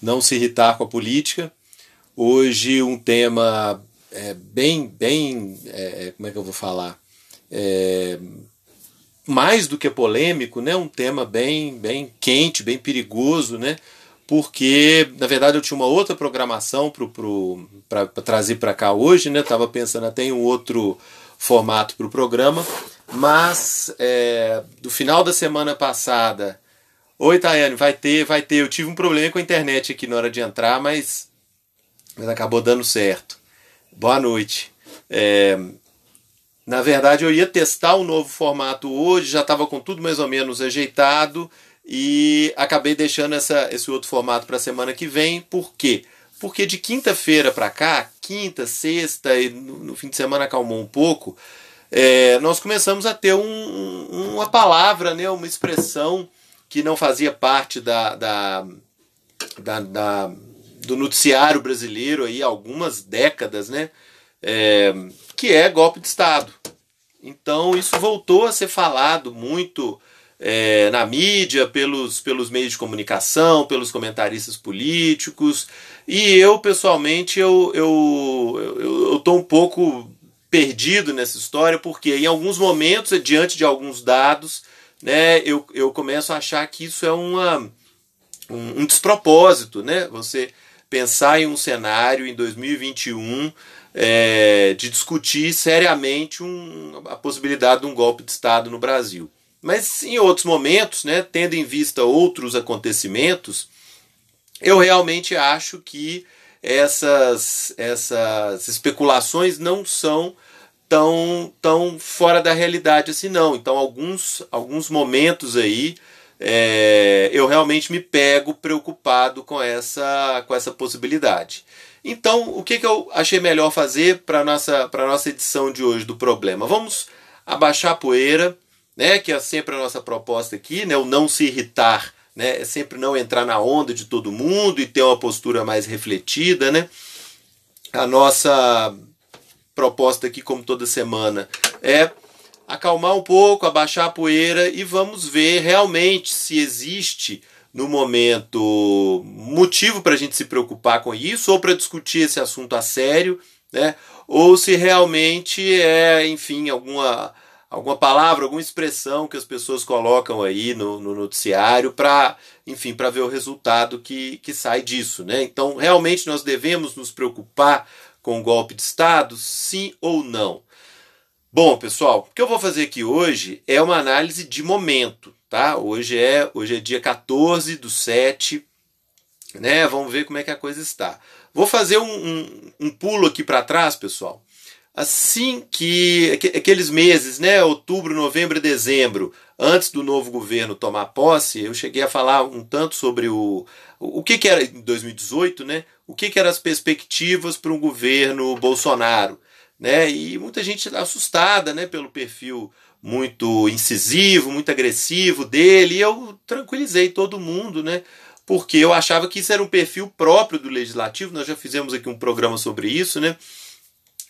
não se irritar com a política. Hoje um tema é, bem, bem, é, como é que eu vou falar? É, mais do que polêmico, né? Um tema bem, bem quente, bem perigoso, né? Porque na verdade eu tinha uma outra programação para trazer para cá hoje, né? Tava pensando até em um outro formato para o programa, mas é, do final da semana passada Oi, Tayane, vai ter, vai ter. Eu tive um problema com a internet aqui na hora de entrar, mas, mas acabou dando certo. Boa noite. É, na verdade, eu ia testar o um novo formato hoje, já estava com tudo mais ou menos ajeitado e acabei deixando essa, esse outro formato para a semana que vem. Por quê? Porque de quinta-feira para cá, quinta, sexta e no, no, fim de semana acalmou um pouco, é, nós começamos a ter um, uma palavra, né, uma expressão que não fazia parte da, da, da, da do noticiário brasileiro aí há algumas décadas, né? É, que é golpe de Estado. Então isso voltou a ser falado muito é, na mídia, pelos, pelos meios de comunicação, pelos comentaristas políticos. E eu, pessoalmente, eu eu, eu, eu tô um pouco perdido nessa história, porque em alguns momentos, diante de alguns dados, né, eu, eu começo a achar que isso é uma, um, um despropósito, né? Você pensar em um cenário em 2021 é, de discutir seriamente um, a possibilidade de um golpe de Estado no Brasil. Mas em outros momentos, né, tendo em vista outros acontecimentos, eu realmente acho que essas, essas especulações não são tão, tão fora da realidade assim não. Então alguns, alguns momentos aí é, eu realmente me pego preocupado com essa, com essa possibilidade. Então o que, que eu achei melhor fazer para a nossa, nossa edição de hoje do problema? Vamos abaixar a poeira, né, que é sempre a nossa proposta aqui, né, o não se irritar, né, é sempre não entrar na onda de todo mundo e ter uma postura mais refletida, né. A nossa proposta aqui, como toda semana, é acalmar um pouco, abaixar a poeira e vamos ver realmente se existe no momento motivo para a gente se preocupar com isso ou para discutir esse assunto a sério, né? Ou se realmente é, enfim, alguma alguma palavra, alguma expressão que as pessoas colocam aí no, no noticiário para, enfim, para ver o resultado que, que sai disso, né? Então, realmente nós devemos nos preocupar com golpe de Estado? Sim ou não? Bom, pessoal, o que eu vou fazer aqui hoje é uma análise de momento, tá? Hoje é, hoje é dia 14 do 7, né? Vamos ver como é que a coisa está. Vou fazer um, um, um pulo aqui para trás, pessoal. Assim que aqueles meses, né, outubro, novembro e dezembro, antes do novo governo tomar posse, eu cheguei a falar um tanto sobre o, o que, que era em 2018, né? O que, que eram as perspectivas para um governo Bolsonaro, né? E muita gente assustada, né, pelo perfil muito incisivo, muito agressivo dele. E eu tranquilizei todo mundo, né? Porque eu achava que isso era um perfil próprio do legislativo. Nós já fizemos aqui um programa sobre isso, né?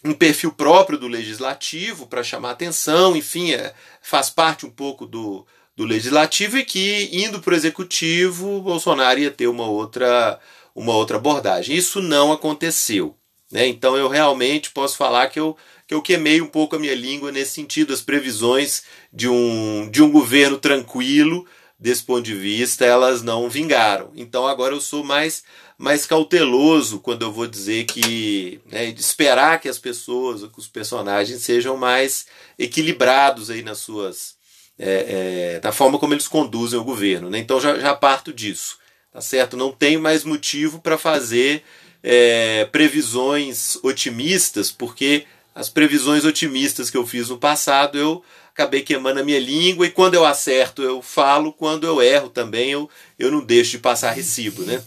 Um perfil próprio do legislativo para chamar atenção, enfim, é, faz parte um pouco do, do legislativo e que indo para o executivo, Bolsonaro ia ter uma outra, uma outra abordagem. Isso não aconteceu. Né? Então eu realmente posso falar que eu, que eu queimei um pouco a minha língua nesse sentido. As previsões de um, de um governo tranquilo, desse ponto de vista, elas não vingaram. Então agora eu sou mais mais cauteloso quando eu vou dizer que né, esperar que as pessoas, que os personagens sejam mais equilibrados aí nas suas é, é, da forma como eles conduzem o governo. Né? Então já, já parto disso, tá certo? Não tem mais motivo para fazer é, previsões otimistas, porque as previsões otimistas que eu fiz no passado eu acabei queimando a minha língua e quando eu acerto eu falo, quando eu erro também eu, eu não deixo de passar recibo, né?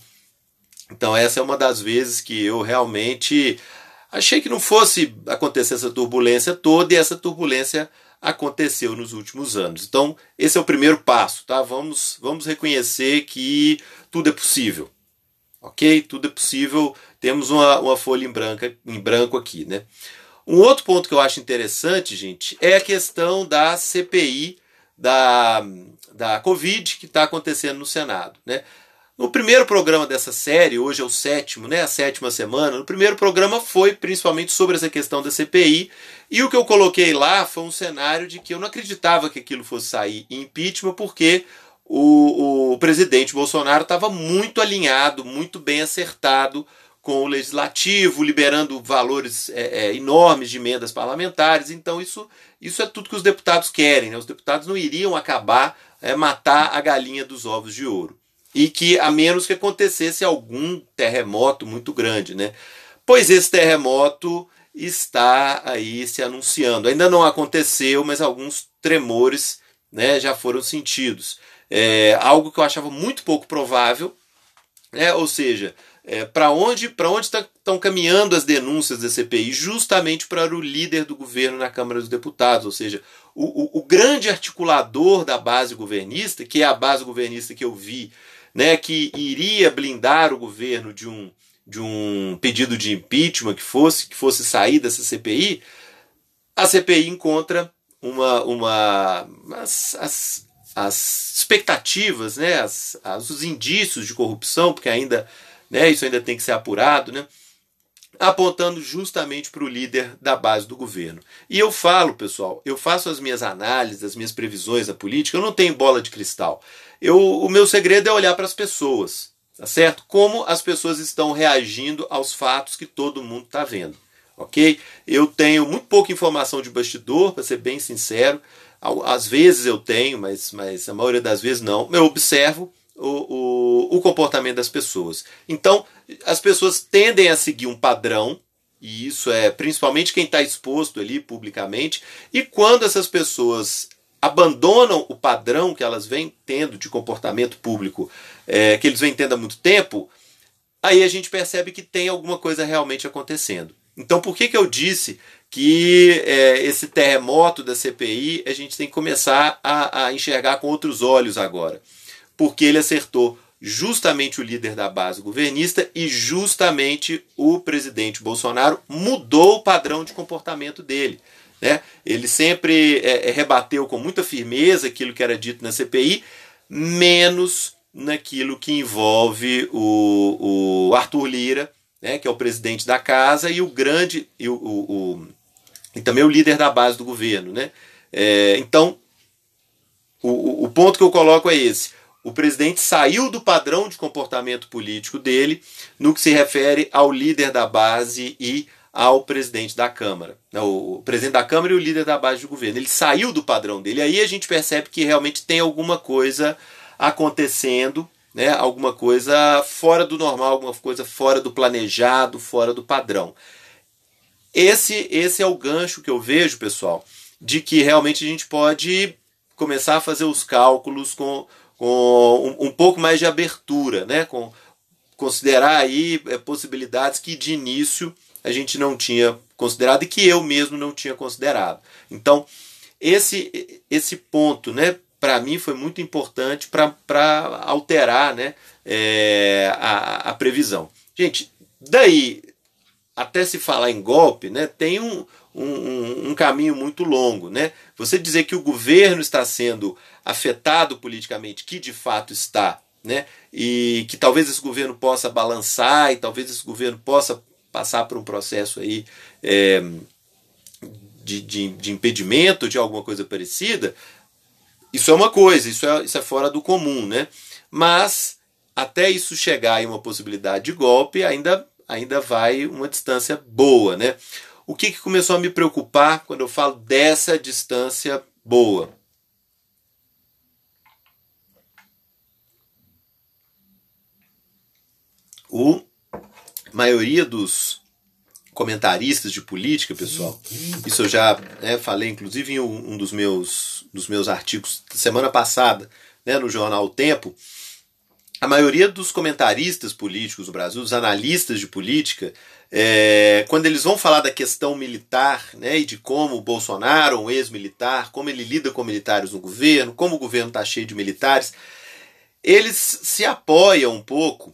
Então essa é uma das vezes que eu realmente achei que não fosse acontecer essa turbulência toda e essa turbulência aconteceu nos últimos anos. Então esse é o primeiro passo, tá? Vamos, vamos reconhecer que tudo é possível, ok? Tudo é possível. Temos uma, uma folha em, branca, em branco aqui, né? Um outro ponto que eu acho interessante, gente, é a questão da CPI da, da Covid que está acontecendo no Senado, né? No primeiro programa dessa série, hoje é o sétimo, né, a sétima semana, no primeiro programa foi principalmente sobre essa questão da CPI, e o que eu coloquei lá foi um cenário de que eu não acreditava que aquilo fosse sair em impeachment, porque o, o presidente Bolsonaro estava muito alinhado, muito bem acertado com o legislativo, liberando valores é, é, enormes de emendas parlamentares. Então, isso, isso é tudo que os deputados querem. Né? Os deputados não iriam acabar, é, matar a galinha dos ovos de ouro. E que, a menos que acontecesse algum terremoto muito grande. Né? Pois esse terremoto está aí se anunciando. Ainda não aconteceu, mas alguns tremores né, já foram sentidos. É, algo que eu achava muito pouco provável, né, ou seja, é, para onde para onde estão tá, caminhando as denúncias da CPI? Justamente para o líder do governo na Câmara dos Deputados, ou seja, o, o, o, grande articulador da base governista, que é a base governista que eu vi, né, que iria blindar o governo de um, de um pedido de impeachment que fosse que fosse sair dessa CPI, a CPI encontra uma, uma as, as, as expectativas, né, as, as, os indícios de corrupção, porque ainda né, isso ainda tem que ser apurado, né, apontando justamente para o líder da base do governo. E eu falo, pessoal, eu faço as minhas análises, as minhas previsões da política, eu não tenho bola de cristal. Eu, o meu segredo é olhar para as pessoas, tá certo? Como as pessoas estão reagindo aos fatos que todo mundo está vendo, ok? Eu tenho muito pouca informação de bastidor, para ser bem sincero. Às vezes eu tenho, mas, mas a maioria das vezes não. Eu observo o, o, o comportamento das pessoas. Então, as pessoas tendem a seguir um padrão, e isso é principalmente quem está exposto ali publicamente, e quando essas pessoas abandonam o padrão que elas vêm tendo de comportamento público, é, que eles vêm tendo há muito tempo, aí a gente percebe que tem alguma coisa realmente acontecendo. Então, por que, que eu disse que é, esse terremoto da CPI a gente tem que começar a, a enxergar com outros olhos agora? Porque ele acertou justamente o líder da base governista e justamente o presidente Bolsonaro mudou o padrão de comportamento dele. Né? Ele sempre é, é rebateu com muita firmeza aquilo que era dito na CPI, menos naquilo que envolve o, o Arthur Lira, né, que é o presidente da casa, e o grande. E, o, o, o e também o líder da base do governo. Né? É, então, o, o ponto que eu coloco é esse. O presidente saiu do padrão de comportamento político dele no que se refere ao líder da base e ao presidente da Câmara. O presidente da Câmara e o líder da base do governo. Ele saiu do padrão dele. Aí a gente percebe que realmente tem alguma coisa acontecendo né, alguma coisa fora do normal, alguma coisa fora do planejado, fora do padrão. Esse, esse é o gancho que eu vejo, pessoal, de que realmente a gente pode começar a fazer os cálculos com, com um, um pouco mais de abertura, né, com considerar aí é, possibilidades que de início a gente não tinha considerado e que eu mesmo não tinha considerado. Então, esse, esse ponto, né, para mim foi muito importante para alterar né, é, a, a previsão. Gente, daí até se falar em golpe, né, tem um, um, um, caminho muito longo. Né? Você dizer que o governo está sendo afetado politicamente, que de fato está, né, e que talvez esse governo possa balançar e talvez esse governo possa passar por um processo aí é, de, de, de impedimento de alguma coisa parecida, isso é uma coisa, isso é, isso é fora do comum, né? Mas até isso chegar em uma possibilidade de golpe, ainda, ainda vai uma distância boa, né? O que, que começou a me preocupar quando eu falo dessa distância boa? O maioria dos comentaristas de política, pessoal. Isso eu já né, falei, inclusive, em um, dos, meus, dos meus artigos semana passada, né, no jornal O Tempo. A maioria dos comentaristas políticos do Brasil, dos analistas de política, é, quando eles vão falar da questão militar né, e de como o Bolsonaro, um ex-militar, como ele lida com militares no governo, como o governo está cheio de militares, eles se apoiam um pouco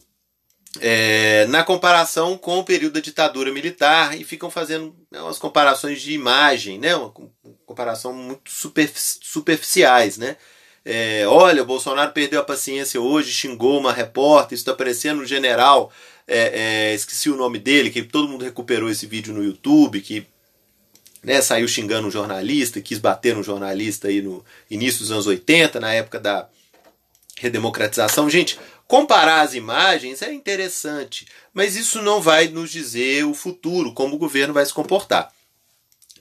é, na comparação com o período da ditadura militar e ficam fazendo né, umas comparações de imagem, né, uma comparação muito superficiais, né, É, olha, o Bolsonaro perdeu a paciência hoje, xingou uma repórter, isso está parecendo um general, é, é, esqueci o nome dele, que todo mundo recuperou esse vídeo no YouTube, que né, saiu xingando um jornalista, quis bater um jornalista aí no início dos anos 80, na época da redemocratização. Gente, comparar as imagens é interessante, mas isso não vai nos dizer o futuro, como o governo vai se comportar.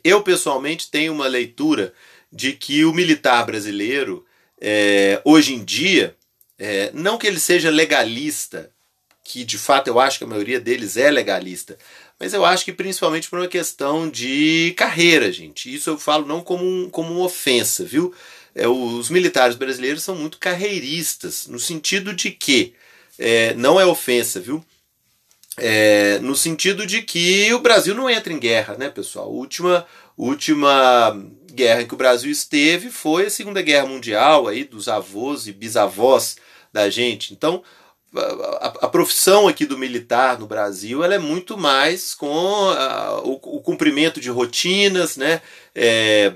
Eu, pessoalmente, tenho uma leitura de que o militar brasileiro, é, hoje em dia, é, não que ele seja legalista, que de fato eu acho que a maioria deles é legalista, mas eu acho que principalmente por uma questão de carreira, gente. Isso eu falo não como, um, como uma ofensa, viu? É, os militares brasileiros são muito carreiristas, no sentido de que, é, não é ofensa, viu? É, no sentido de que o Brasil não entra em guerra, né, pessoal? Última, última guerra em que o Brasil esteve foi a Segunda Guerra Mundial, aí, dos avós e bisavós da gente. Então, a, a, profissão aqui do militar no Brasil ela é muito mais com a, o, o, cumprimento de rotinas, né? É,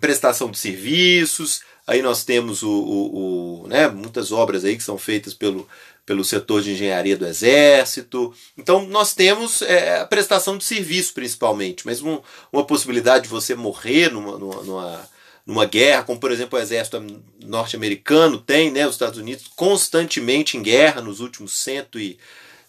prestação de serviços. Aí nós temos o, o, o, né, muitas obras aí que são feitas pelo, pelo setor de engenharia do Exército. Então nós temos é, a prestação de serviço principalmente, mas um, uma possibilidade de você morrer numa, numa, numa guerra, como por exemplo o exército norte-americano tem, né, os Estados Unidos constantemente em guerra nos últimos cento e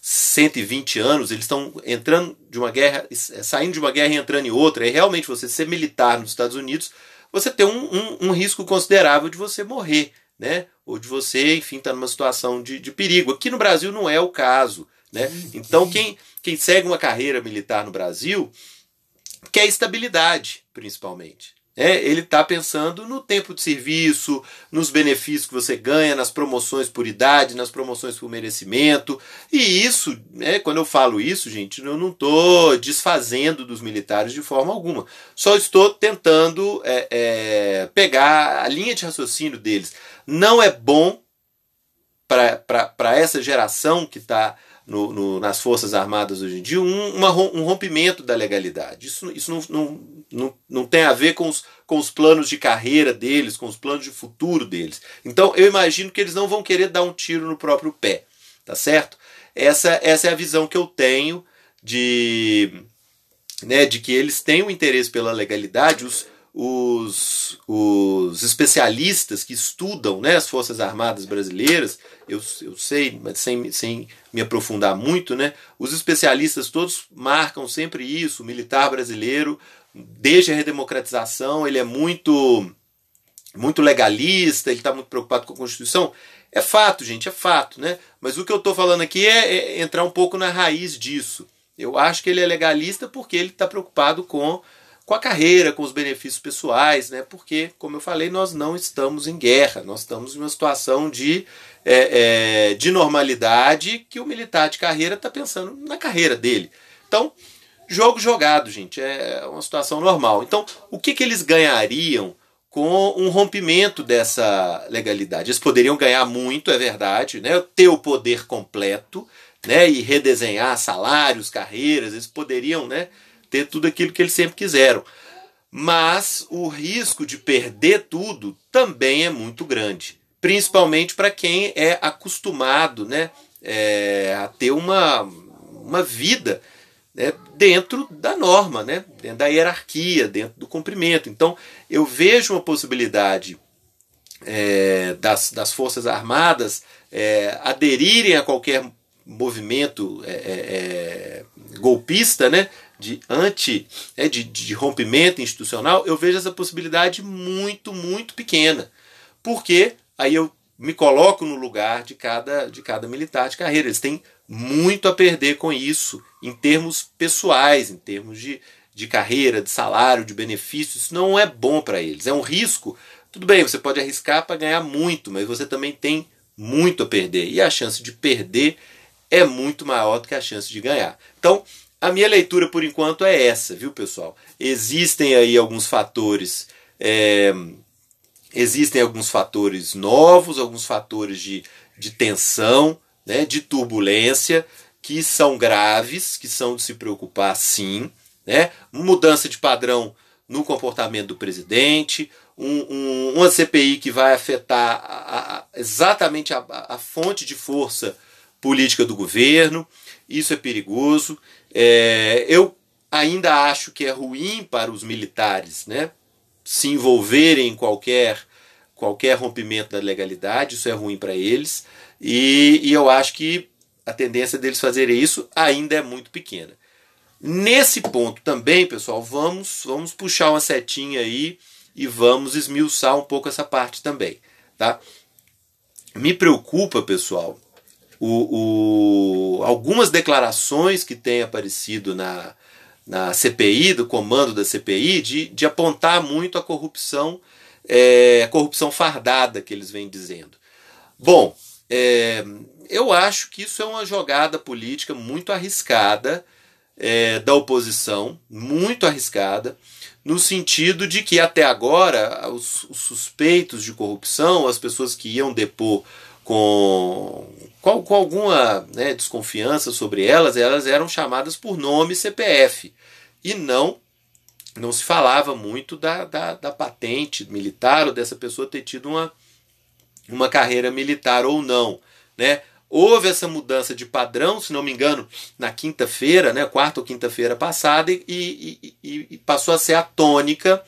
120 anos, eles estão entrando de uma guerra, saindo de uma guerra e entrando em outra. E realmente você ser militar nos Estados Unidos, você tem um, um, um risco considerável de você morrer, né? Ou de você, enfim, estar tá numa situação de, de perigo. Aqui no Brasil não é o caso. Né? Então, quem, quem segue uma carreira militar no Brasil quer estabilidade, principalmente. É, ele está pensando no tempo de serviço, nos benefícios que você ganha, nas promoções por idade, nas promoções por merecimento. E isso, é, quando eu falo isso, gente, eu não estou desfazendo dos militares de forma alguma. Só estou tentando é, é, pegar a linha de raciocínio deles. Não é bom para essa geração que está no, no, nas Forças Armadas hoje em dia um, uma, um rompimento da legalidade. Isso, isso não, não, não, não tem a ver com os, com os planos de carreira deles, com os planos de futuro deles. Então eu imagino que eles não vão querer dar um tiro no próprio pé, tá certo? Essa, essa é a visão que eu tenho de, né, de que eles têm o um interesse pela legalidade. Os, os, os especialistas que estudam né, as Forças Armadas brasileiras, eu, eu sei, mas sem, sem me aprofundar muito, né, os especialistas todos marcam sempre isso, o militar brasileiro, desde a redemocratização, ele é muito, muito legalista, ele está muito preocupado com a Constituição. É fato, gente, é fato, né? Mas o que eu estou falando aqui é, é entrar um pouco na raiz disso. Eu acho que ele é legalista porque ele está preocupado com com a carreira, com os benefícios pessoais, né? porque, como eu falei, nós não estamos em guerra, nós estamos em uma situação de, é, é, de normalidade que o militar de carreira está pensando na carreira dele. Então, jogo jogado, gente, é uma situação normal. Então, o que, que eles ganhariam com um rompimento dessa legalidade? Eles poderiam ganhar muito, é verdade, né? ter o poder completo né? e redesenhar salários, carreiras, eles poderiam. Né? Ter tudo aquilo que eles sempre quiseram. Mas o risco de perder tudo também é muito grande, principalmente para quem é acostumado né, é, a ter uma, uma vida né, dentro da norma, né, dentro da hierarquia, dentro do cumprimento. Então, eu vejo uma possibilidade é, das, das Forças Armadas é, aderirem a qualquer movimento é, é, é golpista, né, de anti, né, de, de rompimento institucional, eu vejo essa possibilidade muito, muito pequena. Porque aí eu me coloco no lugar de cada, de cada militar de carreira. Eles têm muito a perder com isso, em termos pessoais, em termos de, de carreira, de salário, de benefícios. Isso não é bom para eles. É um risco. Tudo bem, você pode arriscar para ganhar muito, mas você também tem muito a perder. E a chance de perder é muito maior do que a chance de ganhar. Então, a minha leitura por enquanto é essa, viu, pessoal? Existem aí alguns fatores. É, existem alguns fatores novos, alguns fatores de, de tensão, né, de turbulência, que são graves, que são de se preocupar sim. Né? Mudança de padrão no comportamento do presidente, um, um, uma CPI que vai afetar a, a, exatamente a, a, fonte de força política do governo. Isso é perigoso. É, eu ainda acho que é ruim para os militares né, se envolverem em qualquer, qualquer rompimento da legalidade, isso é ruim para eles. E, e eu acho que a tendência deles fazerem isso ainda é muito pequena. Nesse ponto também, pessoal, vamos, vamos puxar uma setinha aí e vamos esmiuçar um pouco essa parte também, tá? Me preocupa, pessoal, o, o, algumas declarações que têm aparecido na, na CPI, do comando da CPI, de, de apontar muito a corrupção, é, a corrupção fardada que eles vêm dizendo. Bom, é, eu acho que isso é uma jogada política muito arriscada é, da oposição, muito arriscada, no sentido de que até agora os, os suspeitos de corrupção, as pessoas que iam depor com, com, com alguma né, desconfiança sobre elas, elas eram chamadas por nome CPF e não não se falava muito da, da, da patente militar ou dessa pessoa ter tido uma, uma carreira militar ou não, né? Houve essa mudança de padrão, se não me engano, na quinta-feira, né, quarta ou quinta-feira passada, e, e, e, e, passou a ser a tônica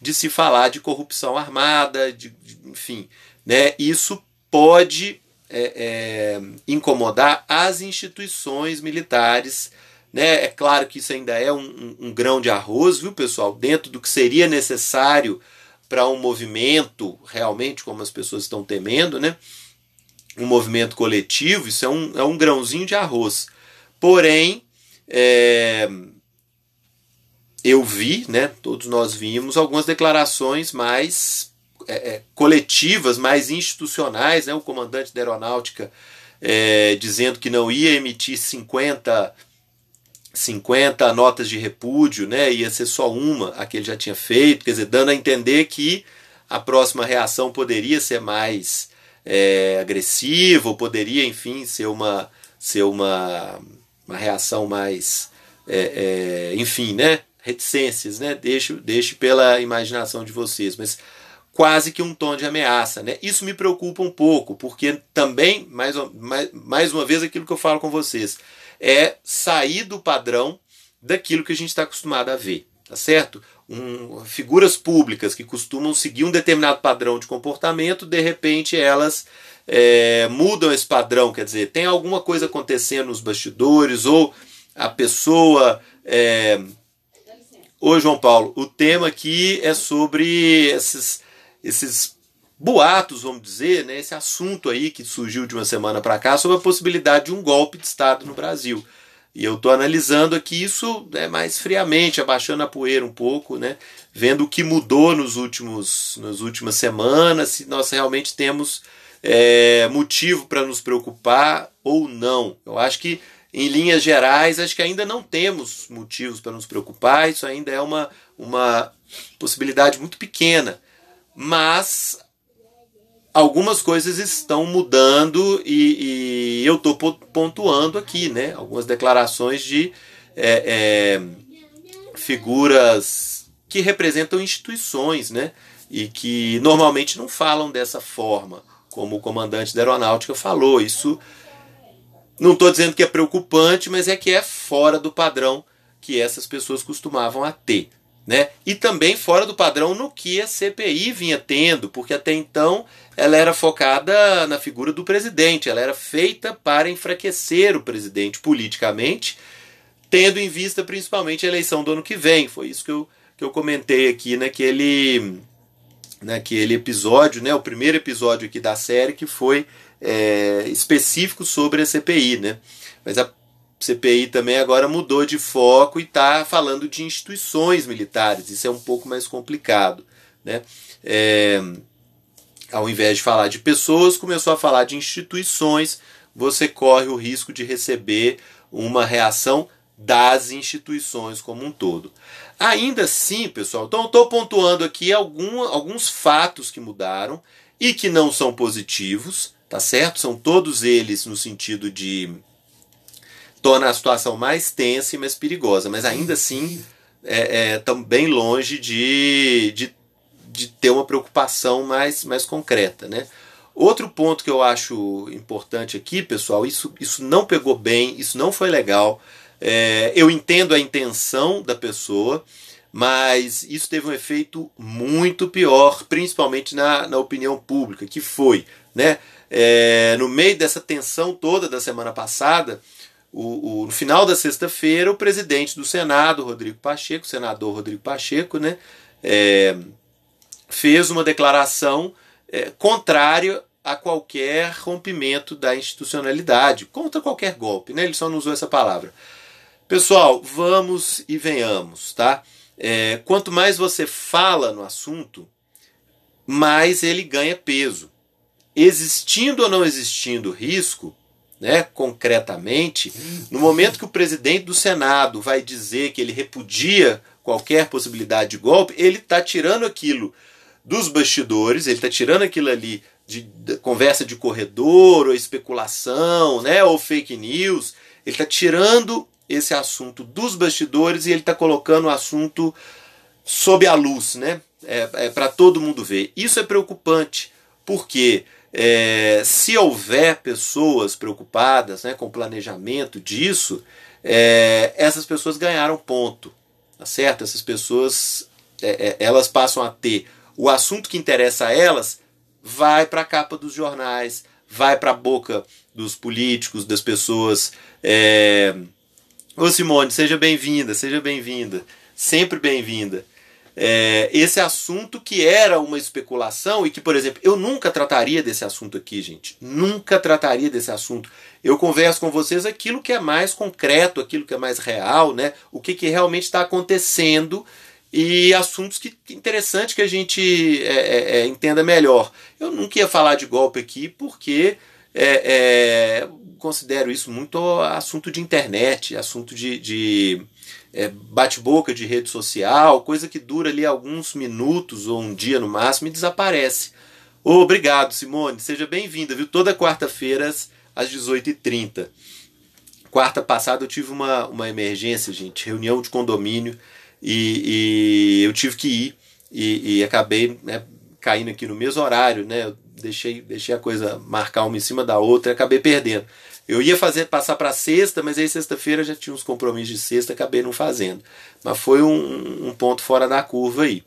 de se falar de corrupção armada, de, de enfim. Né, isso pode é, é, incomodar as instituições militares. Né? É claro que isso ainda é um, um, um grão de arroz, viu, pessoal? Dentro do que seria necessário para um movimento, realmente, como as pessoas estão temendo, né? um movimento coletivo, isso é um, é um grãozinho de arroz. Porém, é, eu vi, né, todos nós vimos, algumas declarações mais é, é, coletivas, mais institucionais, né, o comandante da aeronáutica é, dizendo que não ia emitir 50, 50 notas de repúdio, né, ia ser só uma, a que ele já tinha feito, quer dizer, dando a entender que a próxima reação poderia ser mais é, agressivo, poderia, enfim, ser uma, ser uma, uma reação mais, é, é, enfim, né? Reticências, né? Deixe, deixe pela imaginação de vocês, mas quase que um tom de ameaça, né? Isso me preocupa um pouco, porque também, mais, mais, mais uma vez, aquilo que eu falo com vocês, é sair do padrão daquilo que a gente está acostumado a ver, tá certo? um, figuras públicas que costumam seguir um determinado padrão de comportamento, de repente elas é, mudam esse padrão, quer dizer, tem alguma coisa acontecendo nos bastidores, ou a pessoa. É... Ô João Paulo, o tema aqui é sobre esses, esses boatos, vamos dizer, né, esse assunto aí que surgiu de uma semana para cá sobre a possibilidade de um golpe de Estado no Brasil. E eu estou analisando aqui isso né, mais friamente, abaixando a poeira um pouco, né, vendo o que mudou nos últimos, nas últimas semanas, se nós realmente temos é, motivo para nos preocupar ou não. Eu acho que, em linhas gerais, acho que ainda não temos motivos para nos preocupar, isso ainda é uma, uma possibilidade muito pequena. Mas algumas coisas estão mudando e, e eu estou pontuando aqui, né? Algumas declarações de é, é, figuras que representam instituições, né? E que normalmente não falam dessa forma, como o comandante da aeronáutica falou. Isso não estou dizendo que é preocupante, mas é que é fora do padrão que essas pessoas costumavam a ter. Né? E também fora do padrão no que a CPI vinha tendo, porque até então ela era focada na figura do presidente, ela era feita para enfraquecer o presidente politicamente, tendo em vista principalmente a eleição do ano que vem. Foi isso que eu, que eu comentei aqui naquele, naquele episódio, né? o primeiro episódio aqui da série, que foi é, específico sobre a CPI. Né? Mas a CPI também agora mudou de foco e está falando de instituições militares. Isso é um pouco mais complicado. Né? É, ao invés de falar de pessoas, começou a falar de instituições. Você corre o risco de receber uma reação das instituições como um todo. Ainda assim, pessoal, então estou pontuando aqui algum, alguns fatos que mudaram e que não são positivos, tá certo? São todos eles no sentido de torna a situação mais tensa e mais perigosa, mas ainda assim é, é, bem longe de, de, de ter uma preocupação mais, mais concreta. Né? Outro ponto que eu acho importante aqui, pessoal, isso, isso não pegou bem, isso não foi legal. É, eu entendo a intenção da pessoa, mas isso teve um efeito muito pior, principalmente na, na opinião pública, que foi, né, é, no meio dessa tensão toda da semana passada, o, o, no final da sexta-feira, o presidente do Senado, Rodrigo Pacheco, senador Rodrigo Pacheco, né, é, fez uma declaração é, contrária a qualquer rompimento da institucionalidade, contra qualquer golpe, né? Ele só não usou essa palavra. Pessoal, vamos e venhamos, tá? É, quanto mais você fala no assunto, mais ele ganha peso. Existindo ou não existindo risco, né, concretamente, no momento que o presidente do Senado vai dizer que ele repudia qualquer possibilidade de golpe, ele está tirando aquilo dos bastidores, ele está tirando aquilo ali de, de, conversa de corredor, ou especulação, né, ou fake news, ele está tirando esse assunto dos bastidores e ele está colocando o assunto sob a luz, né? É, é para todo mundo ver. Isso é preocupante, porque é, se houver pessoas preocupadas né, com o planejamento disso, é, essas pessoas ganharam ponto, tá certo? Essas pessoas é, é, elas passam a ter o assunto que interessa a elas vai para a capa dos jornais, vai para a boca dos políticos, das pessoas. É, Ô Simone, seja bem-vinda, seja bem-vinda, sempre bem-vinda. É, esse assunto que era uma especulação e que, por exemplo, eu nunca trataria desse assunto aqui, gente. Nunca trataria desse assunto. Eu converso com vocês aquilo que é mais concreto, aquilo que é mais real, né? O que, que realmente está acontecendo e assuntos que interessante que a gente é, é, é, entenda melhor. Eu nunca ia falar de golpe aqui porque é, é considero isso muito assunto de internet, assunto de, de é, bate-boca de rede social, coisa que dura ali alguns minutos ou um dia no máximo e desaparece. Obrigado, Simone. Seja bem-vinda, viu? Toda quarta-feira às 18h30. Quarta passada eu tive uma, uma emergência, gente, reunião de condomínio, e, e eu tive que ir e, e acabei né, caindo aqui no mesmo horário, né? Eu deixei, deixei a coisa marcar uma em cima da outra e acabei perdendo. Eu ia fazer passar para sexta, mas aí sexta-feira já tinha uns compromissos de sexta, acabei não fazendo. Mas foi um, um ponto fora da curva aí.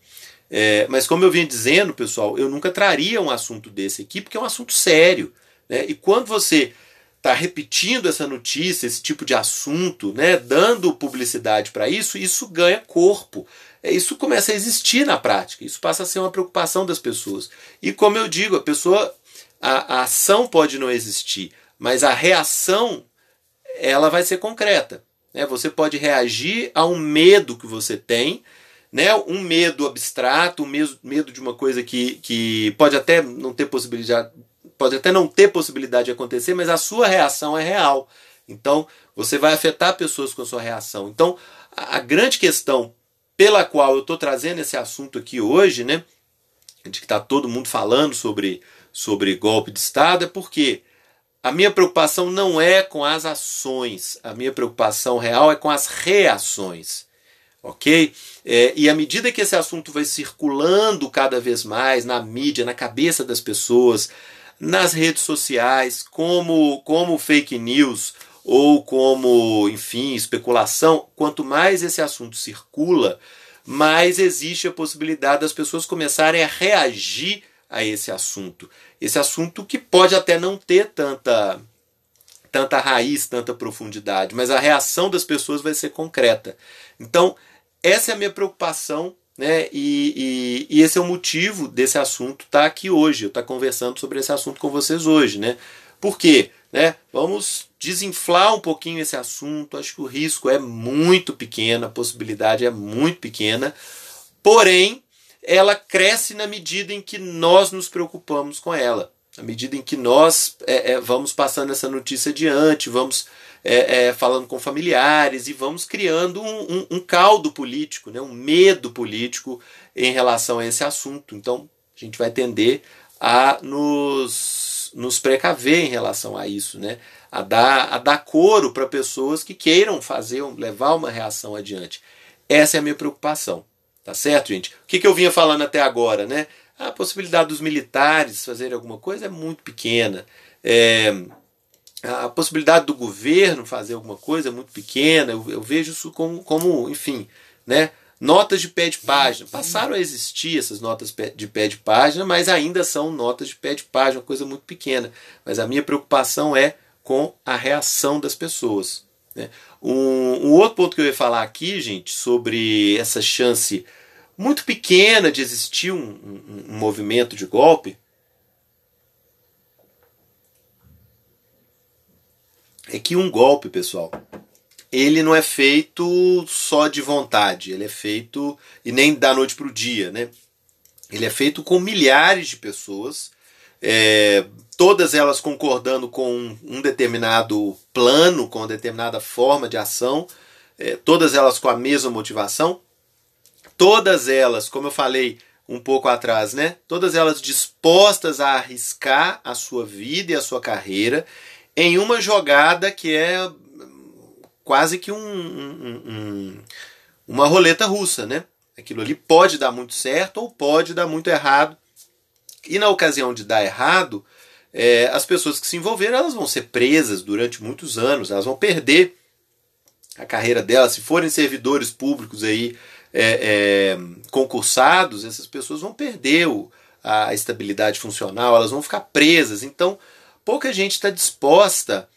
É, mas como eu vinha dizendo, pessoal, eu nunca traria um assunto desse aqui, porque é um assunto sério. Né? E quando você está repetindo essa notícia, esse tipo de assunto, né, dando publicidade para isso, isso ganha corpo. É, isso começa a existir na prática. Isso passa a ser uma preocupação das pessoas. E como eu digo, a pessoa, a, a ação pode não existir, mas a reação ela vai ser concreta. Né? Você pode reagir a um medo que você tem, né? um medo abstrato, um medo de uma coisa que, que pode até não ter possibilidade, pode até não ter possibilidade de acontecer, mas a sua reação é real. Então, você vai afetar pessoas com a sua reação. Então, a, a grande questão pela qual eu estou trazendo esse assunto aqui hoje, né, de que está todo mundo falando sobre, sobre golpe de Estado, é porque a minha preocupação não é com as ações, a minha preocupação real é com as reações. Ok? É, e à medida que esse assunto vai circulando cada vez mais na mídia, na cabeça das pessoas, nas redes sociais, como, como fake news ou como, enfim, especulação, quanto mais esse assunto circula, mais existe a possibilidade das pessoas começarem a reagir a esse assunto. Esse assunto que pode até não ter tanta tanta raiz, tanta profundidade, mas a reação das pessoas vai ser concreta. Então, essa é a minha preocupação, né? E, e, e esse é o motivo desse assunto estar tá aqui hoje. Eu estar tá conversando sobre esse assunto com vocês hoje, né? Por quê? Né? Vamos desinflar um pouquinho esse assunto. Acho que o risco é muito pequeno, a possibilidade é muito pequena. Porém, ela cresce na medida em que nós nos preocupamos com ela. À medida em que nós é, é, vamos passando essa notícia adiante, vamos é, é falando com familiares e vamos criando um, um, um, caldo político, né, um medo político em relação a esse assunto. Então a gente vai tender a nos, nos precaver em relação a isso, né, a, dar, a dar coro para pessoas que queiram fazer, levar uma reação adiante. Essa é a minha preocupação. Tá certo, gente? O que, que eu vinha falando até agora, né? A possibilidade dos militares fazerem alguma coisa é muito pequena. É, a possibilidade do governo fazer alguma coisa é muito pequena. Eu, eu vejo isso como, como, enfim, né? Notas de pé de página. Passaram a existir essas notas de pé de página, mas ainda são notas de pé de página, uma coisa muito pequena. Mas a minha preocupação é com a reação das pessoas. Né? Um, um, outro ponto que eu ia falar aqui, gente, sobre essa chance muito pequena de existir um, um, um movimento de golpe, é que um golpe, pessoal, ele não é feito só de vontade, ele é feito e nem da noite para o dia, né? Ele é feito com milhares de pessoas, é, todas elas concordando com um determinado plano, com uma determinada forma de ação, é, todas elas com a mesma motivação, todas elas, como eu falei um pouco atrás, né? Todas elas dispostas a arriscar a sua vida e a sua carreira em uma jogada que é quase que um, um, um, uma roleta russa, né? Aquilo ali pode dar muito certo ou pode dar muito errado. E na ocasião de dar errado, é, as pessoas que se envolveram elas vão ser presas durante muitos anos, elas vão perder a carreira delas. Se forem servidores públicos aí é, é, concursados, essas pessoas vão perder a estabilidade funcional, elas vão ficar presas. Então, pouca gente está disposta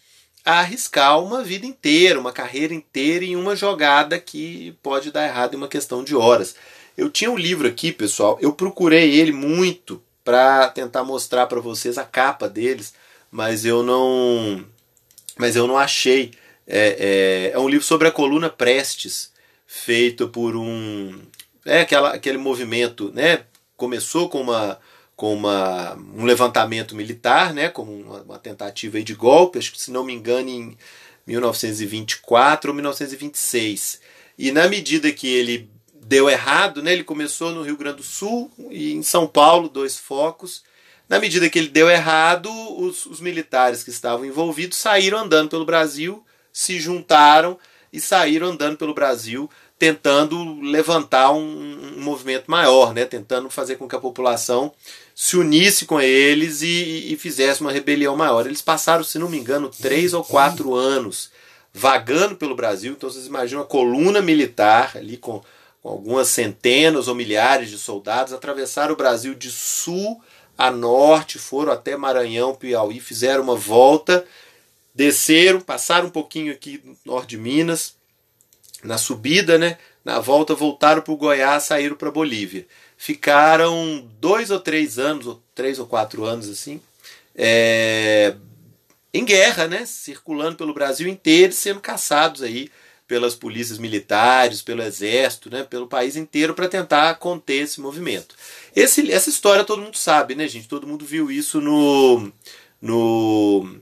a arriscar uma vida inteira, uma carreira inteira em uma jogada que pode dar errado em uma questão de horas. Eu tinha um livro aqui, pessoal, eu procurei ele muito para tentar mostrar para vocês a capa deles, mas eu não, mas eu não achei. É, é, é um livro sobre a coluna Prestes, feito por um, é aquela, aquele movimento, né? Começou com uma com uma, um levantamento militar, né, como uma, uma tentativa de golpe, acho que se não me engano em 1924 ou 1926. E na medida que ele deu errado, né, ele começou no Rio Grande do Sul e em São Paulo, dois focos. Na medida que ele deu errado, os, os militares que estavam envolvidos saíram andando pelo Brasil, se juntaram e saíram andando pelo Brasil tentando levantar um, um, movimento maior, né? tentando fazer com que a população se unisse com eles e, e fizesse uma rebelião maior. Eles passaram, se não me engano, três ou quatro anos vagando pelo Brasil. Então vocês imaginam a coluna militar ali com, com algumas centenas ou milhares de soldados atravessaram o Brasil de sul a norte, foram até Maranhão, Piauí, fizeram uma volta, desceram, passaram um pouquinho aqui no norte de Minas, na subida, né? Na volta voltaram para o Goiás, saíram para Bolívia ficaram dois ou três anos, ou três ou quatro anos assim, é, em guerra, né? Circulando pelo Brasil inteiro, sendo caçados aí pelas polícias militares, pelo exército, né? Pelo país inteiro para tentar conter esse movimento. Esse, essa história todo mundo sabe, né, gente? Todo mundo viu isso no, no,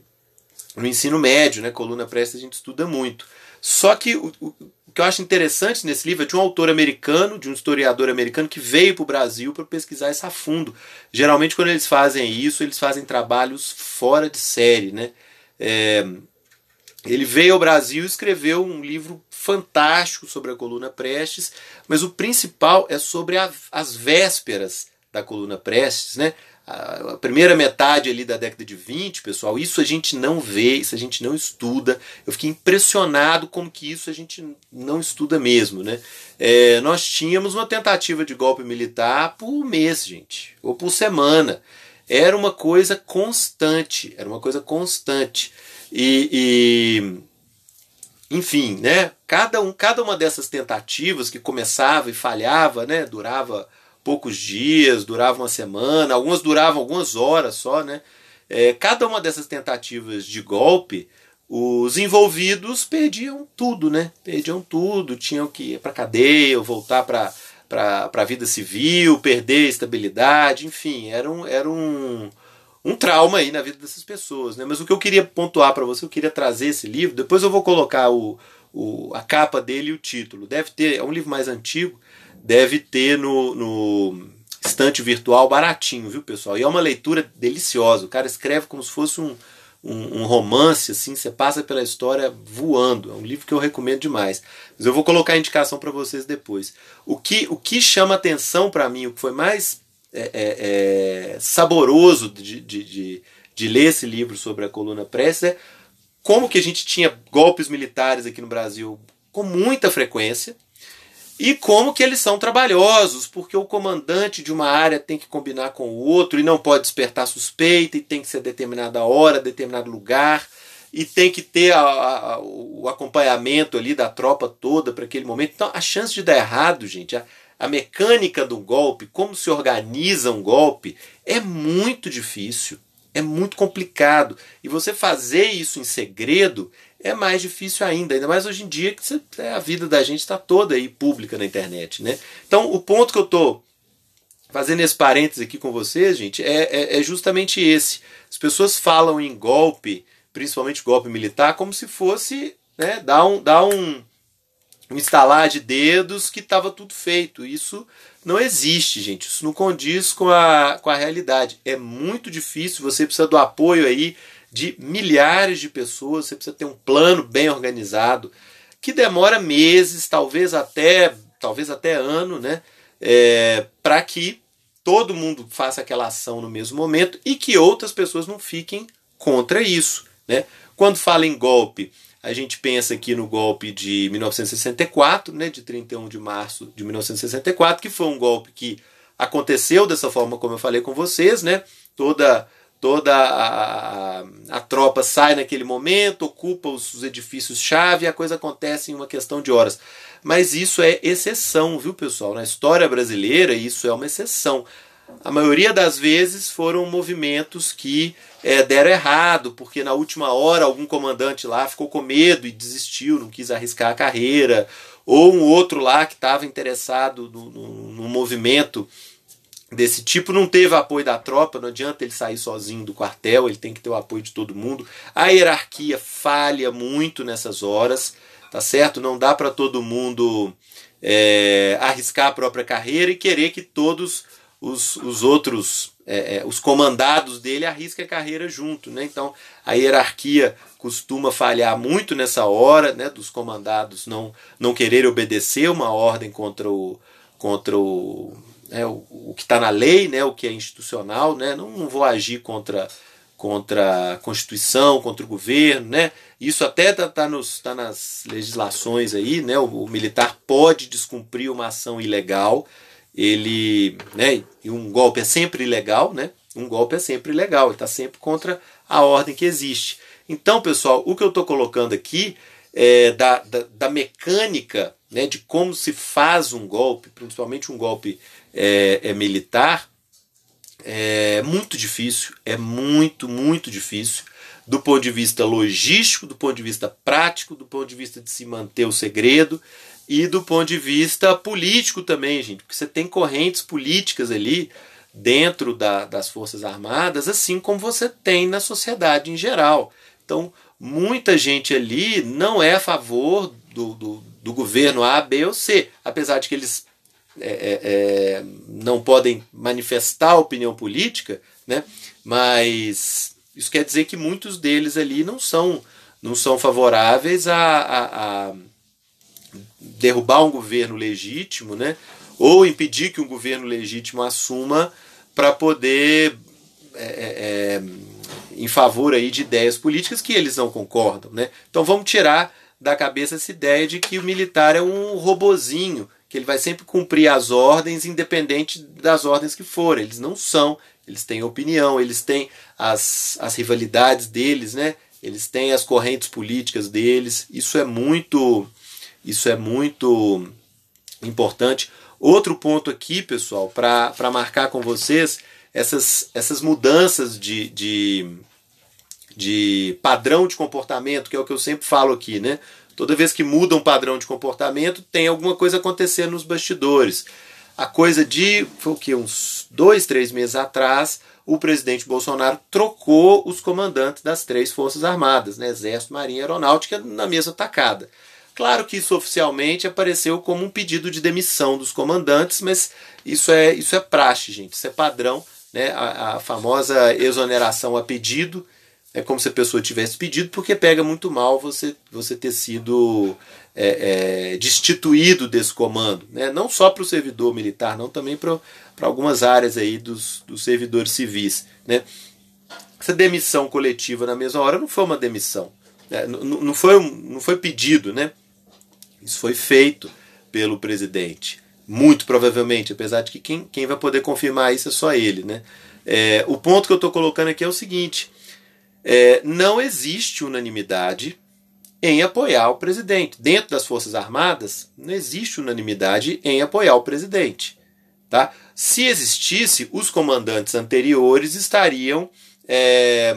no ensino médio, né? Coluna Presta a gente estuda muito. Só que o, o, o que eu acho interessante nesse livro é de um autor americano, de um historiador americano que veio para o Brasil para pesquisar isso a fundo. Geralmente, quando eles fazem isso, eles fazem trabalhos fora de série. Né? É, ele veio ao Brasil e escreveu um livro fantástico sobre a coluna Prestes, mas o principal é sobre a, as vésperas da coluna Prestes, né? a primeira metade ali da década de 20, pessoal, isso a gente não vê, isso a gente não estuda. Eu fiquei impressionado como que isso a gente não estuda mesmo, né? É, nós tínhamos uma tentativa de golpe militar por mês, gente, ou por semana. Era uma coisa constante, era uma coisa constante. E, e enfim, né? Cada, um, cada uma dessas tentativas que começava e falhava, né? Durava poucos dias, durava uma semana, algumas duravam algumas horas só, né? É, cada uma dessas tentativas de golpe, os envolvidos perdiam tudo, né? Perdiam tudo, tinham que ir para cadeia, ou voltar para para a vida civil, perder estabilidade, enfim, era um, era um, um trauma aí na vida dessas pessoas. Né? Mas o que eu queria pontuar para você, eu queria trazer esse livro, depois eu vou colocar o, o, a capa dele e o título. Deve ter, é um livro mais antigo, deve ter no, no estante virtual baratinho, viu, pessoal? E é uma leitura deliciosa. O cara escreve como se fosse um, um, um, romance, assim, você passa pela história voando. É um livro que eu recomendo demais. Mas eu vou colocar a indicação para vocês depois. O que, o que chama atenção para mim, o que foi mais é, é, é, saboroso de, de, de, de, ler esse livro sobre a coluna Prestes é como que a gente tinha golpes militares aqui no Brasil com muita frequência e como que eles são trabalhosos, porque o comandante de uma área tem que combinar com o outro e não pode despertar suspeita, e tem que ser determinada hora, determinado lugar, e tem que ter a, a, o acompanhamento ali da tropa toda para aquele momento. Então a chance de dar errado, gente, a, a mecânica do golpe, como se organiza um golpe, é muito difícil, é muito complicado. E você fazer isso em segredo é mais difícil ainda, ainda mais hoje em dia que é, a vida da gente está toda aí pública na internet. Né? Então, o ponto que eu estou fazendo esse parênteses aqui com vocês, gente, é, é, é, justamente esse. As pessoas falam em golpe, principalmente golpe militar, como se fosse né, dar, um, dar um, um instalar de dedos que estava tudo feito. Isso não existe, gente. Isso não condiz com a, com a realidade. É muito difícil, você precisa do apoio aí de milhares de pessoas, você precisa ter um plano bem organizado, que demora meses, talvez até, talvez até ano, né? É, para que todo mundo faça aquela ação no mesmo momento e que outras pessoas não fiquem contra isso. Né? Quando fala em golpe, a gente pensa aqui no golpe de 1964, né, de 31 de março de 1964, que foi um golpe que aconteceu dessa forma como eu falei com vocês, né? Toda toda a, a, a, tropa sai naquele momento, ocupa os, os edifícios-chave e a coisa acontece em uma questão de horas. Mas isso é exceção, viu, pessoal? Na história brasileira, isso é uma exceção. A maioria das vezes foram movimentos que é, deram errado, porque na última hora algum comandante lá ficou com medo e desistiu, não quis arriscar a carreira, ou um outro lá que estava interessado no, no, no movimento desse tipo não teve apoio da tropa, não adianta ele sair sozinho do quartel, ele tem que ter o apoio de todo mundo. A hierarquia falha muito nessas horas, tá certo? Não dá para todo mundo é, arriscar a própria carreira e querer que todos os, os outros, é, é, os comandados dele arrisquem a carreira junto, né? Então a hierarquia costuma falhar muito nessa hora, né? Dos comandados não não querer obedecer uma ordem contra o contra o né, o, o, que está na lei, né, o que é institucional, né, não, não, vou agir contra, contra a Constituição, contra o governo, né, isso até está tá tá nas legislações aí, né, o, o, militar pode descumprir uma ação ilegal, ele, né, e um golpe é sempre ilegal, né, um golpe é sempre ilegal, ele está sempre contra a ordem que existe. Então, pessoal, o que eu estou colocando aqui é da, da, da mecânica né, de como se faz um golpe, principalmente um golpe é, é militar, é muito difícil, é muito, muito difícil do ponto de vista logístico, do ponto de vista prático, do ponto de vista de se manter o segredo e do ponto de vista político também, gente, porque você tem correntes políticas ali dentro da, das Forças Armadas, assim como você tem na sociedade em geral. Então, muita gente ali não é a favor do, do, do governo A, B ou C, apesar de que eles é, é, é, não podem manifestar opinião política, né? mas isso quer dizer que muitos deles ali não são, não são favoráveis a, a, a derrubar um governo legítimo, né? ou impedir que um governo legítimo assuma para poder é, é, é, em favor aí de ideias políticas que eles não concordam. Né? Então vamos tirar da cabeça essa ideia de que o militar é um robozinho que ele vai sempre cumprir as ordens, independente das ordens que forem. Eles não são, eles têm opinião, eles têm as, as rivalidades deles, né? Eles têm as correntes políticas deles. Isso é muito, isso é muito importante. Outro ponto aqui, pessoal, para marcar com vocês essas, essas mudanças de, de, de padrão de comportamento, que é o que eu sempre falo aqui, né? Toda vez que muda um padrão de comportamento, tem alguma coisa acontecendo nos bastidores. A coisa de, foi o que, uns dois, três meses atrás, o presidente Bolsonaro trocou os comandantes das três Forças Armadas, né, Exército, Marinha e Aeronáutica, na mesma tacada. Claro que isso oficialmente apareceu como um pedido de demissão dos comandantes, mas isso é, isso é praxe, gente, isso é padrão, né, a, a famosa exoneração a pedido, é como se a pessoa tivesse pedido, porque pega muito mal você, você ter sido é, é, destituído desse comando. Né? Não só para o servidor militar, não também para algumas áreas aí dos, dos servidores civis. Né? Essa demissão coletiva na mesma hora não foi uma demissão. Né? Não, foi, não foi pedido. Né? Isso foi feito pelo presidente. Muito provavelmente, apesar de que quem, quem vai poder confirmar isso é só ele. Né? É, o ponto que eu estou colocando aqui é o seguinte é, não existe unanimidade em apoiar o presidente. Dentro das Forças Armadas, não existe unanimidade em apoiar o presidente. Tá? Se existisse, os comandantes anteriores estariam é,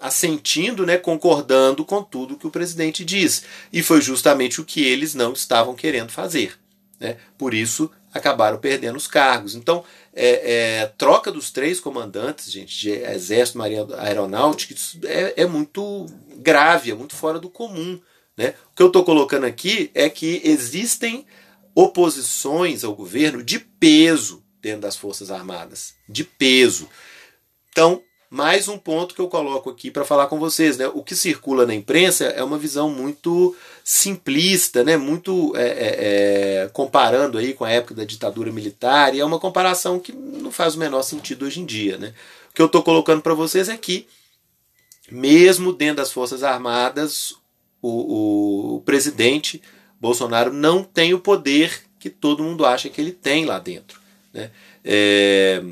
assentindo, né, concordando com tudo que o presidente diz. E foi justamente o que eles não estavam querendo fazer. Né? Por isso, acabaram perdendo os cargos. Então, é, é, troca dos três comandantes, gente, de Exército, Marinha Aeronáutica, isso é, é muito grave, é muito fora do comum. Né? O que eu estou colocando aqui é que existem oposições ao governo de peso dentro das Forças Armadas. De peso. Então, mais um ponto que eu coloco aqui para falar com vocês. Né? O que circula na imprensa é uma visão muito simplista, né? muito é, é, é, comparando aí com a época da ditadura militar, e é uma comparação que não faz o menor sentido hoje em dia. Né? O que eu estou colocando para vocês é que, mesmo dentro das Forças Armadas, o, o presidente Bolsonaro não tem o poder que todo mundo acha que ele tem lá dentro. Né? É,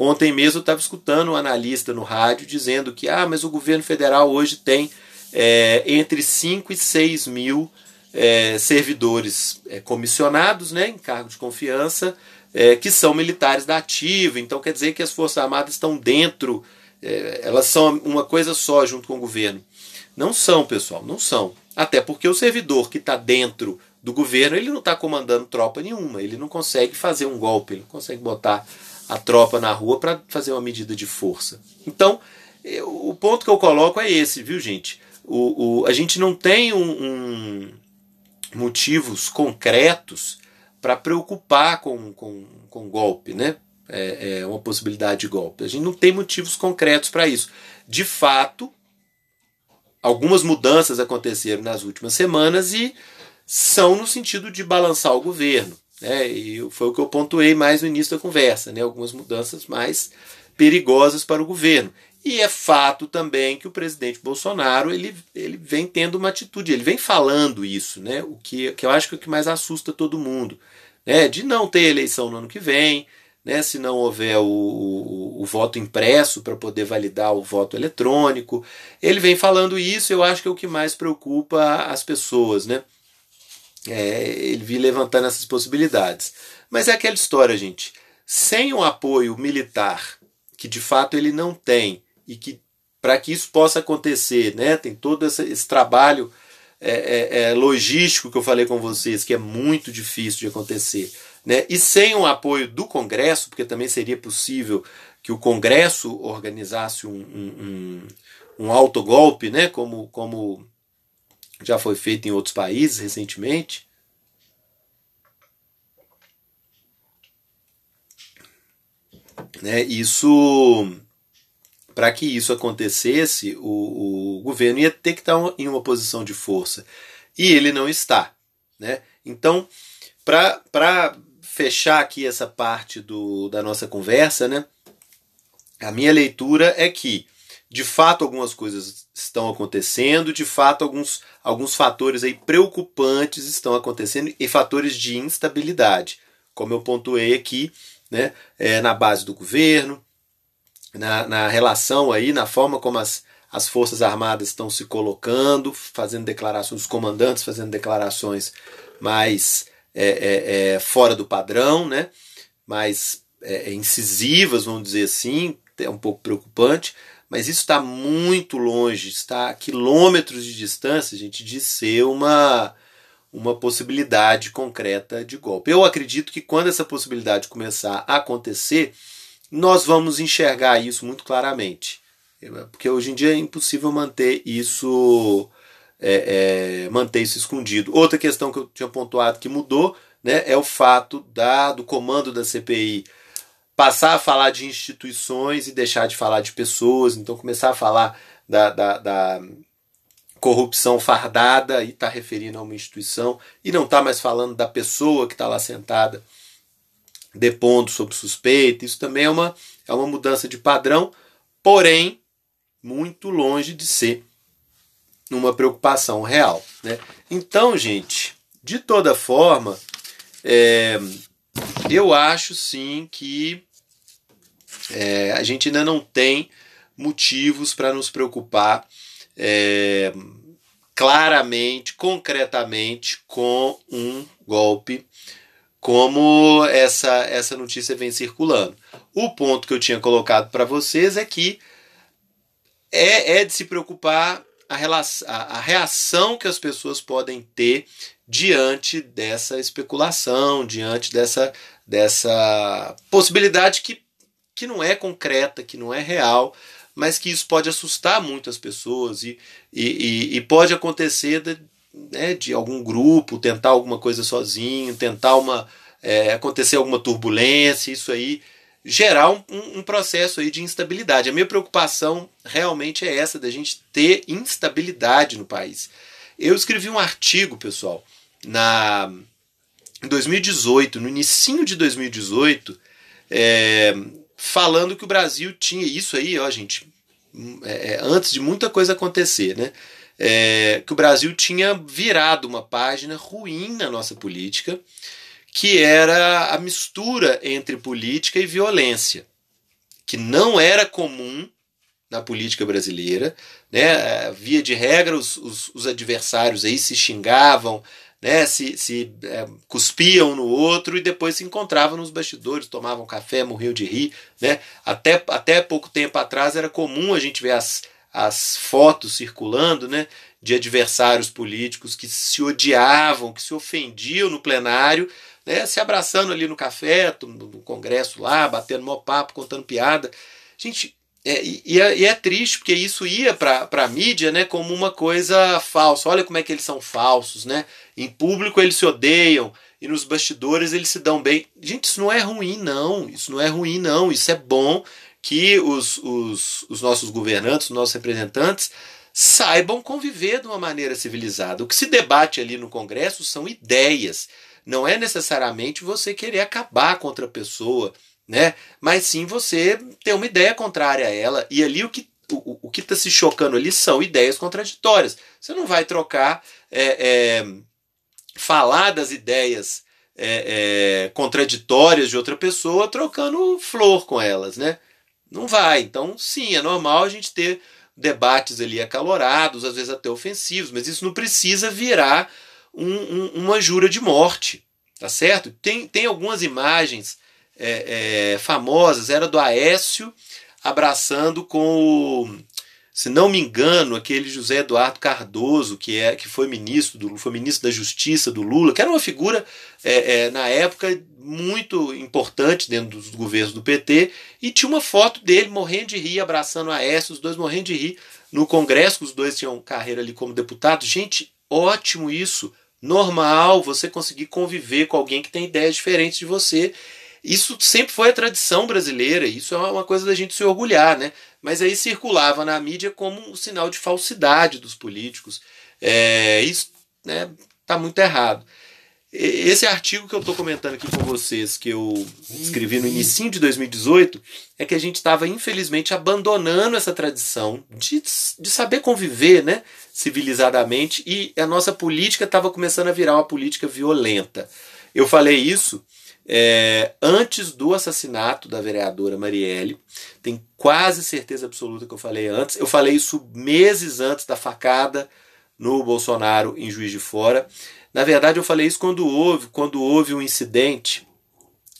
Ontem mesmo eu estava escutando um analista no rádio dizendo que ah, mas o governo federal hoje tem é, entre 5 e 6 mil é, servidores é, comissionados né, em cargo de confiança é, que são militares da ativa. Então quer dizer que as Forças Armadas estão dentro, é, elas são uma coisa só junto com o governo. Não são, pessoal, não são. Até porque o servidor que está dentro do governo, ele não está comandando tropa nenhuma, ele não consegue fazer um golpe, ele não consegue botar a tropa na rua para fazer uma medida de força. Então, eu, o ponto que eu coloco é esse, viu, gente? O, o, a gente não tem um, um motivos concretos para preocupar com, com, com golpe, né? É, é, uma possibilidade de golpe. A gente não tem motivos concretos para isso. De fato, algumas mudanças aconteceram nas últimas semanas e são no sentido de balançar o governo. Né? E foi o que eu pontuei mais no início da conversa, né? algumas mudanças mais perigosas para o governo. E é fato também que o presidente Bolsonaro ele, ele vem tendo uma atitude, ele vem falando isso, né? o que, que eu acho que é o que mais assusta todo mundo, né? de não ter eleição no ano que vem, né? se não houver o, o, o voto impresso para poder validar o voto eletrônico. Ele vem falando isso, eu acho que é o que mais preocupa as pessoas. Né? É, ele vir levantando essas possibilidades. Mas é aquela história, gente. Sem o apoio militar, que de fato ele não tem, e que para que isso possa acontecer, né, tem todo esse, esse trabalho é, é, é, logístico que eu falei com vocês, que é muito difícil de acontecer. Né? E sem o apoio do Congresso, porque também seria possível que o Congresso organizasse um, um, um, um autogolpe, né? como, como já foi feito em outros países recentemente. Né, isso, para que isso acontecesse, o, o, governo ia ter que estar em uma posição de força e ele não está. Né? Então, para fechar aqui essa parte do, da nossa conversa, né, a minha leitura é que de fato algumas coisas estão acontecendo, de fato alguns, alguns fatores aí preocupantes estão acontecendo e fatores de instabilidade, como eu pontuei aqui, né, é, na base do governo, na, na relação aí, na forma como as, as Forças Armadas estão se colocando, fazendo declarações, os comandantes fazendo declarações mais é, é, é fora do padrão, né, mais é, incisivas, vamos dizer assim, é um pouco preocupante mas isso está muito longe, está a quilômetros de distância, gente, de ser uma, uma possibilidade concreta de golpe. Eu acredito que quando essa possibilidade começar a acontecer, nós vamos enxergar isso muito claramente. Porque hoje em dia é impossível manter isso é, é, manter isso escondido. Outra questão que eu tinha pontuado que mudou né, é o fato da, do comando da CPI passar a falar de instituições e deixar de falar de pessoas, então começar a falar da, da, da corrupção fardada, e está referindo a uma instituição, e não está mais falando da pessoa que está lá sentada depondo sobre suspeita. Isso também é uma, é uma mudança de padrão, porém, muito longe de ser uma preocupação real. Né? Então, gente, de toda forma, é, eu acho sim que é, a gente ainda não tem motivos para nos preocupar é, claramente, concretamente, com um golpe como essa, essa notícia vem circulando. O ponto que eu tinha colocado para vocês é que é, é de se preocupar a, relação, a, reação que as pessoas podem ter diante dessa especulação, diante dessa, dessa possibilidade que, que não é concreta, que não é real, mas que isso pode assustar muito as pessoas e, e, e pode acontecer de, né, de algum grupo tentar alguma coisa sozinho, tentar uma, é, acontecer alguma turbulência, isso aí gerar um, um, processo aí de instabilidade. A minha preocupação realmente é essa, da gente ter instabilidade no país. Eu escrevi um artigo, pessoal, na em 2018, no início de 2018, é, falando que o Brasil tinha isso aí, ó, gente, é, é, antes de muita coisa acontecer, né? É, que o Brasil tinha virado uma página ruim na nossa política, que era a mistura entre política e violência, que não era comum na política brasileira. Né? Via de regra, os, os, os adversários aí se xingavam, né? se, se é, cuspiam no outro e depois se encontravam nos bastidores, tomavam café, morriam de rir. Né? Até, até pouco tempo atrás era comum a gente ver as, as fotos circulando né? de adversários políticos que se odiavam, que se ofendiam no plenário né, se abraçando ali no café, no congresso lá, batendo mó papo, contando piada. Gente, é, e, é, e, é, triste porque isso ia para a mídia né, como uma coisa falsa. Olha como é que eles são falsos. Né? Em público eles se odeiam e nos bastidores eles se dão bem. Gente, isso não é ruim, não. Isso não é ruim, não. Isso é bom que os, os, os nossos governantes, os nossos representantes, saibam conviver de uma maneira civilizada. O que se debate ali no Congresso são ideias não é necessariamente você querer acabar contra a pessoa, né? Mas sim você ter uma ideia contrária a ela. E ali o que o, o que está se chocando ali são ideias contraditórias. Você não vai trocar, é, é, falar das ideias é, é contraditórias de outra pessoa trocando flor com elas, né? Não vai. Então, sim, é normal a gente ter debates ali acalorados, às vezes até ofensivos, mas isso não precisa virar um, um, uma jura de morte, tá certo? Tem, tem algumas imagens é, é, famosas, era do Aécio abraçando com o, se não me engano, aquele José Eduardo Cardoso, que, é, que foi ministro do foi ministro da Justiça do Lula, que era uma figura é, é, na época muito importante dentro dos governos do PT, e tinha uma foto dele morrendo de rir, abraçando a Aécio, os dois morrendo de rir no Congresso, os dois tinham carreira ali como deputado. Gente, ótimo isso normal você conseguir conviver com alguém que tem ideias diferentes de você. Isso sempre foi a tradição brasileira, isso é uma coisa da gente se orgulhar, né? Mas aí circulava na mídia como um sinal de falsidade dos políticos. É, isso né, tá muito errado. Esse artigo que eu estou comentando aqui com vocês, que eu escrevi no início de 2018, é que a gente estava, infelizmente, abandonando essa tradição de, de saber conviver né, civilizadamente e a nossa política estava começando a virar uma política violenta. Eu falei isso é, antes do assassinato da vereadora Marielle, tenho quase certeza absoluta que eu falei antes. Eu falei isso meses antes da facada no Bolsonaro em Juiz de Fora. Na verdade, eu falei isso quando houve, quando houve um incidente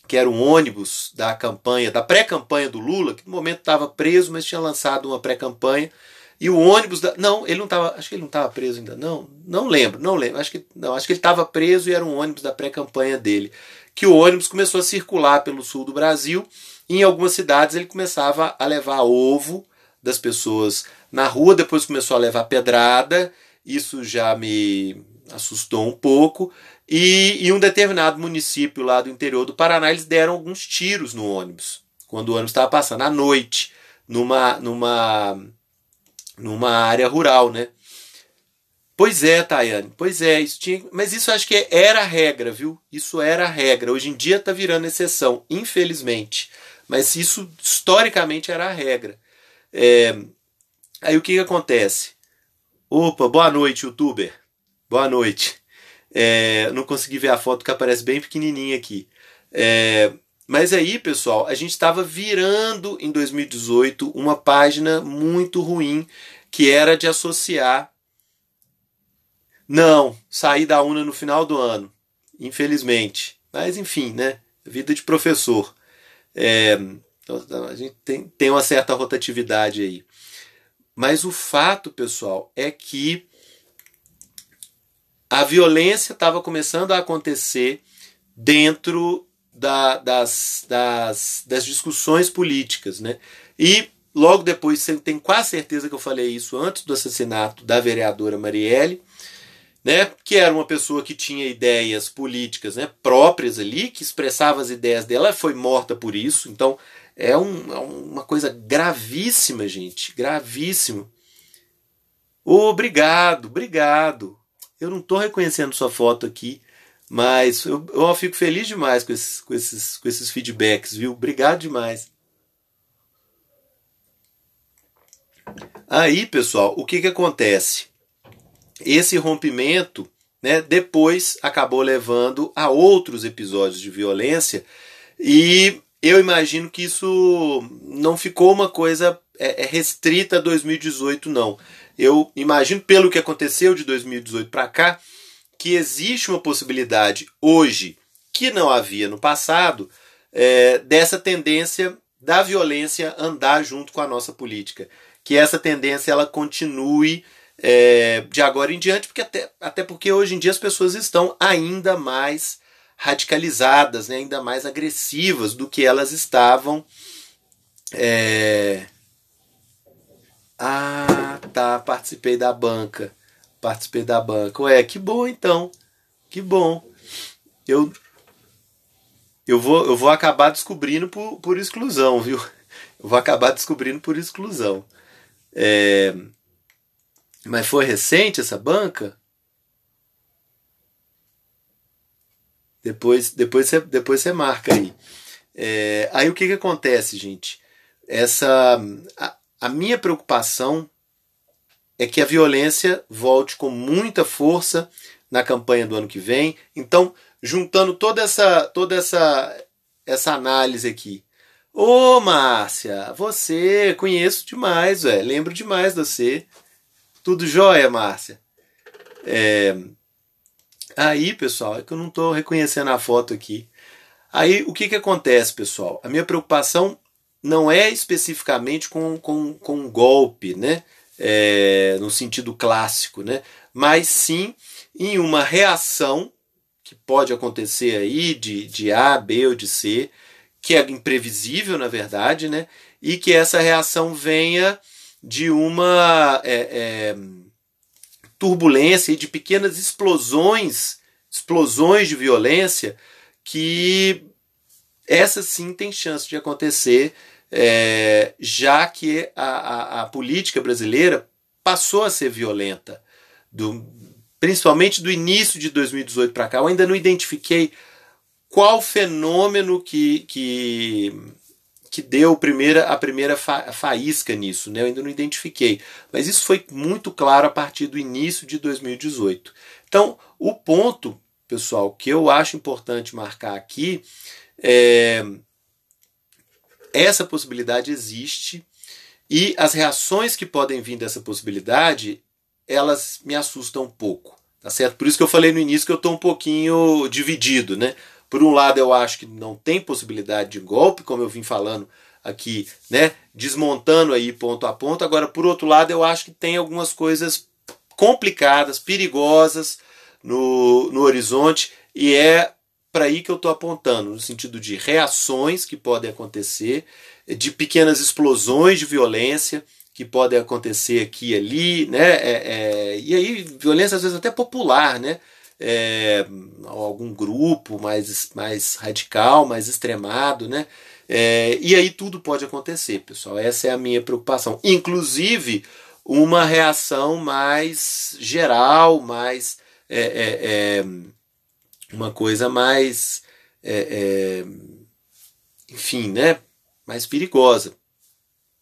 que era um ônibus da campanha, da pré-campanha do Lula, que no momento estava preso, mas tinha lançado uma pré-campanha. E o ônibus da, não, ele não estava, acho que ele não estava preso ainda, não, não lembro, não lembro, acho que não, acho que ele estava preso e era um ônibus da pré-campanha dele. Que o ônibus começou a circular pelo sul do Brasil e em algumas cidades ele começava a levar ovo das pessoas na rua, depois começou a levar pedrada. Isso já me assustou um pouco. E em um determinado município lá do interior do Paraná, eles deram alguns tiros no ônibus, quando o ônibus estava passando à noite, numa, numa numa área rural, né? Pois é, Tayane, pois é, isso tinha, mas isso acho que era a regra, viu? Isso era a regra. Hoje em dia está virando exceção, infelizmente. Mas isso historicamente era a regra. É, aí o que, que acontece? Opa, boa noite, youtuber. Boa noite. É, não consegui ver a foto que aparece bem pequenininha aqui. É, mas aí, pessoal, a gente estava virando em 2018 uma página muito ruim que era de associar. Não, saí da UNA no final do ano, infelizmente. Mas enfim, né? Vida de professor. É, então, a gente tem, tem uma certa rotatividade aí. Mas o fato, pessoal, é que a violência estava começando a acontecer dentro da, das, das, das discussões políticas. Né? E logo depois, tem quase certeza que eu falei isso antes do assassinato da vereadora Marielle, né, que era uma pessoa que tinha ideias políticas né, próprias ali, que expressava as ideias dela, foi morta por isso. Então é, um, é uma coisa gravíssima, gente, gravíssimo. Obrigado, obrigado. Eu não estou reconhecendo sua foto aqui, mas eu, eu fico feliz demais com esses, com, esses, com esses feedbacks, viu? Obrigado demais. Aí, pessoal, o que, que acontece? Esse rompimento né, depois acabou levando a outros episódios de violência e eu imagino que isso não ficou uma coisa é, é restrita a 2018, não. Eu imagino, pelo que aconteceu de 2018 para cá, que existe uma possibilidade hoje, que não havia no passado, é, dessa tendência da violência andar junto com a nossa política. Que essa tendência ela continue é, de agora em diante, porque até, até porque hoje em dia as pessoas estão ainda mais radicalizadas, né, ainda mais agressivas do que elas estavam. É... Ah, tá, participei da banca participei da banca. Ué, que bom então. Que bom. Eu eu vou, eu vou acabar descobrindo por, por exclusão, viu? Eu vou acabar descobrindo por exclusão. É, mas foi recente essa banca? Depois, depois, você, depois você marca aí. É, aí o que, que acontece, gente? Essa a, a minha preocupação é que a violência volte com muita força na campanha do ano que vem. Então, juntando toda essa toda essa essa análise aqui. Ô, Márcia, você conheço demais, velho. Lembro demais de você. Tudo jóia, Márcia? É... Aí, pessoal, é que eu não estou reconhecendo a foto aqui. Aí, o que, que acontece, pessoal? A minha preocupação não é especificamente com, com, com golpe, né? É, no sentido clássico, né? mas sim em uma reação que pode acontecer aí de, de A, B ou de C, que é imprevisível, na verdade, né? e que essa reação venha de uma é, é, turbulência e de pequenas explosões, explosões de violência, que essa sim tem chance de acontecer é, já que a, a, a, política brasileira passou a ser violenta, do, principalmente do início de 2018 para cá. Eu ainda não identifiquei qual fenômeno que, que, que deu primeira, a primeira fa, faísca nisso, né? eu ainda não identifiquei. Mas isso foi muito claro a partir do início de 2018. Então, o ponto, pessoal, que eu acho importante marcar aqui é essa possibilidade existe e as reações que podem vir dessa possibilidade, elas me assustam um pouco, tá certo? Por isso que eu falei no início que eu estou um pouquinho dividido, né? Por um lado, eu acho que não tem possibilidade de golpe, como eu vim falando aqui, né? Desmontando aí ponto a ponto. Agora, por outro lado, eu acho que tem algumas coisas complicadas, perigosas no, no horizonte e é para aí que eu estou apontando, no sentido de reações que podem acontecer, de pequenas explosões de violência que podem acontecer aqui e ali, né? É, é, e aí, violência às vezes até popular, né? É, algum grupo mais, mais radical, mais extremado, né? É, e aí tudo pode acontecer, pessoal. Essa é a minha preocupação. Inclusive, uma reação mais geral, mais é, é, uma coisa mais, é, é, enfim, né, mais perigosa,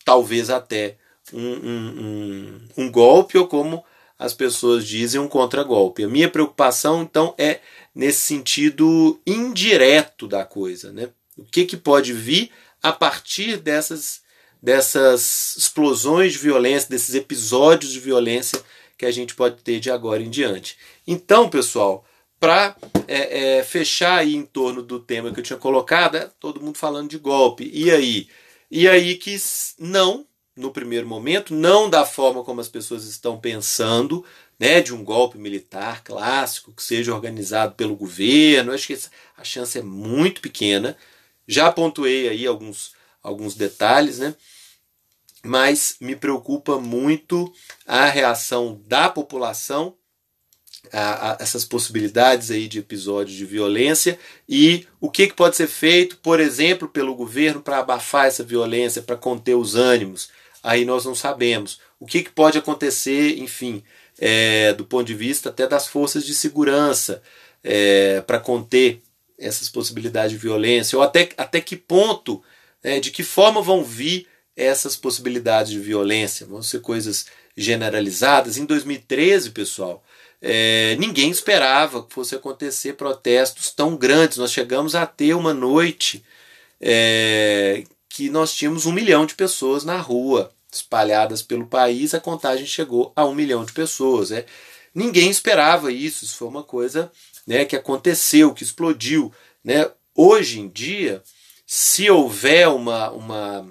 talvez até um, um, um, um golpe ou como as pessoas dizem um contragolpe. A minha preocupação então é nesse sentido indireto da coisa, né? O que, que pode vir a partir dessas, dessas explosões de violência, desses episódios de violência que a gente pode ter de agora em diante. Então, pessoal, para é, é, fechar aí em torno do tema que eu tinha colocado, é todo mundo falando de golpe. E aí? E aí que não, no primeiro momento, não da forma como as pessoas estão pensando, né, de um golpe militar clássico que seja organizado pelo governo. Acho que a chance é muito pequena. Já pontuei aí alguns, alguns detalhes, né? Mas me preocupa muito a reação da população a, a essas possibilidades aí de episódios de violência e o que, que pode ser feito, por exemplo, pelo governo para abafar essa violência, para conter os ânimos. Aí nós não sabemos. O que, que pode acontecer, enfim, é, do ponto de vista até das forças de segurança é, para conter essas possibilidades de violência, ou até, até que ponto, né, de que forma vão vir essas possibilidades de violência. Vão ser coisas generalizadas. Em 2013, pessoal, é, ninguém esperava que fosse acontecer protestos tão grandes. Nós chegamos a ter uma noite é, que nós tínhamos um milhão de pessoas na rua espalhadas pelo país, a contagem chegou a um milhão de pessoas. É. Ninguém esperava isso, isso foi uma coisa né, que aconteceu, que explodiu. Né? Hoje em dia, se houver uma, uma,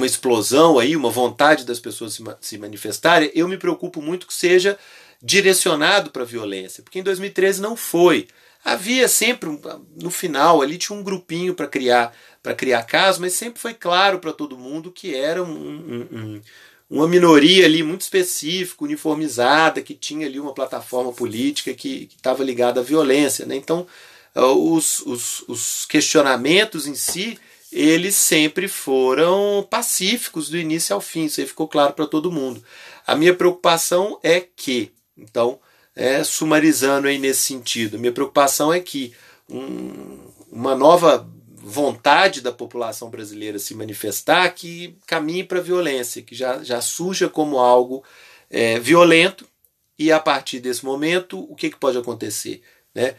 uma explosão aí, uma vontade das pessoas se, se manifestarem, eu me preocupo muito que seja direcionado para a violência, porque em 2013 não foi. Havia sempre, no final ali, tinha um grupinho para criar para criar casos, mas sempre foi claro para todo mundo que era um, um, um, uma minoria ali muito específica, uniformizada, que tinha ali uma plataforma política que estava ligada à violência. Né? Então, ah, os, os, os questionamentos em si, eles sempre foram pacíficos do início ao fim, isso aí ficou claro para todo mundo. A minha preocupação é que, então, é, sumarizando aí nesse sentido, minha preocupação é que um, uma nova vontade da população brasileira se manifestar que caminhe para a violência, que já, já surja como algo é, violento, e a partir desse momento, o que, que pode acontecer? Né?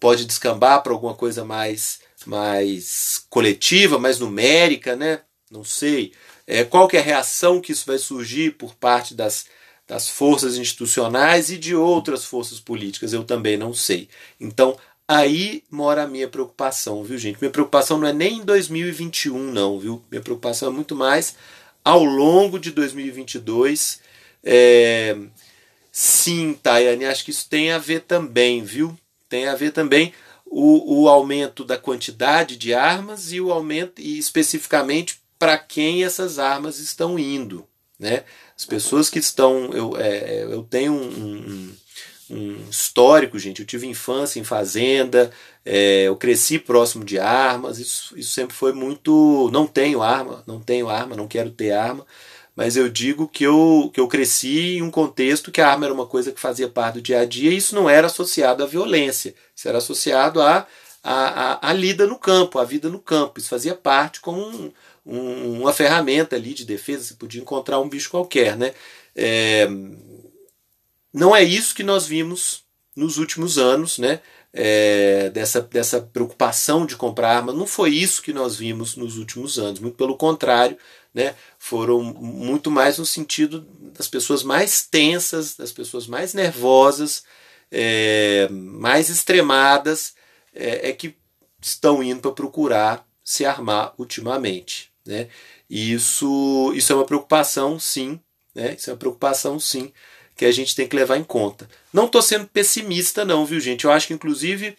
Pode descambar para alguma coisa mais, mais coletiva, mais numérica, né? não sei. É, qual que é a reação que isso vai surgir por parte das, das forças institucionais e de outras forças políticas, eu também não sei. Então, Aí mora a minha preocupação, viu, gente? Minha preocupação não é nem em 2021, não, viu? Minha preocupação é muito mais ao longo de 2022. É... Sim, Tayane, acho que isso tem a ver também, viu? Tem a ver também o, o aumento da quantidade de armas e o aumento, e especificamente para quem essas armas estão indo, né? As pessoas que estão. Eu, é, eu tenho um, um um histórico, gente. Eu tive infância em fazenda, é, eu cresci próximo de armas, isso, isso sempre foi muito. Não tenho arma, não tenho arma, não quero ter arma, mas eu digo que eu, que eu cresci em um contexto que a arma era uma coisa que fazia parte do dia a dia e isso não era associado à violência, isso era associado à, à, à, à lida no campo, à vida no campo. Isso fazia parte como um, um, uma ferramenta ali de defesa, você podia encontrar um bicho qualquer, né? É, não é isso que nós vimos nos últimos anos, né? É, dessa, dessa preocupação de comprar arma. Não foi isso que nós vimos nos últimos anos, muito pelo contrário, né? Foram muito mais no sentido das pessoas mais tensas, das pessoas mais nervosas, é, mais extremadas, é, é que estão indo para procurar se armar ultimamente. Né? E isso, isso é uma preocupação, sim, né? isso é uma preocupação, sim, que a gente tem que levar em conta. Não estou sendo pessimista, não, viu, gente? Eu acho que, inclusive,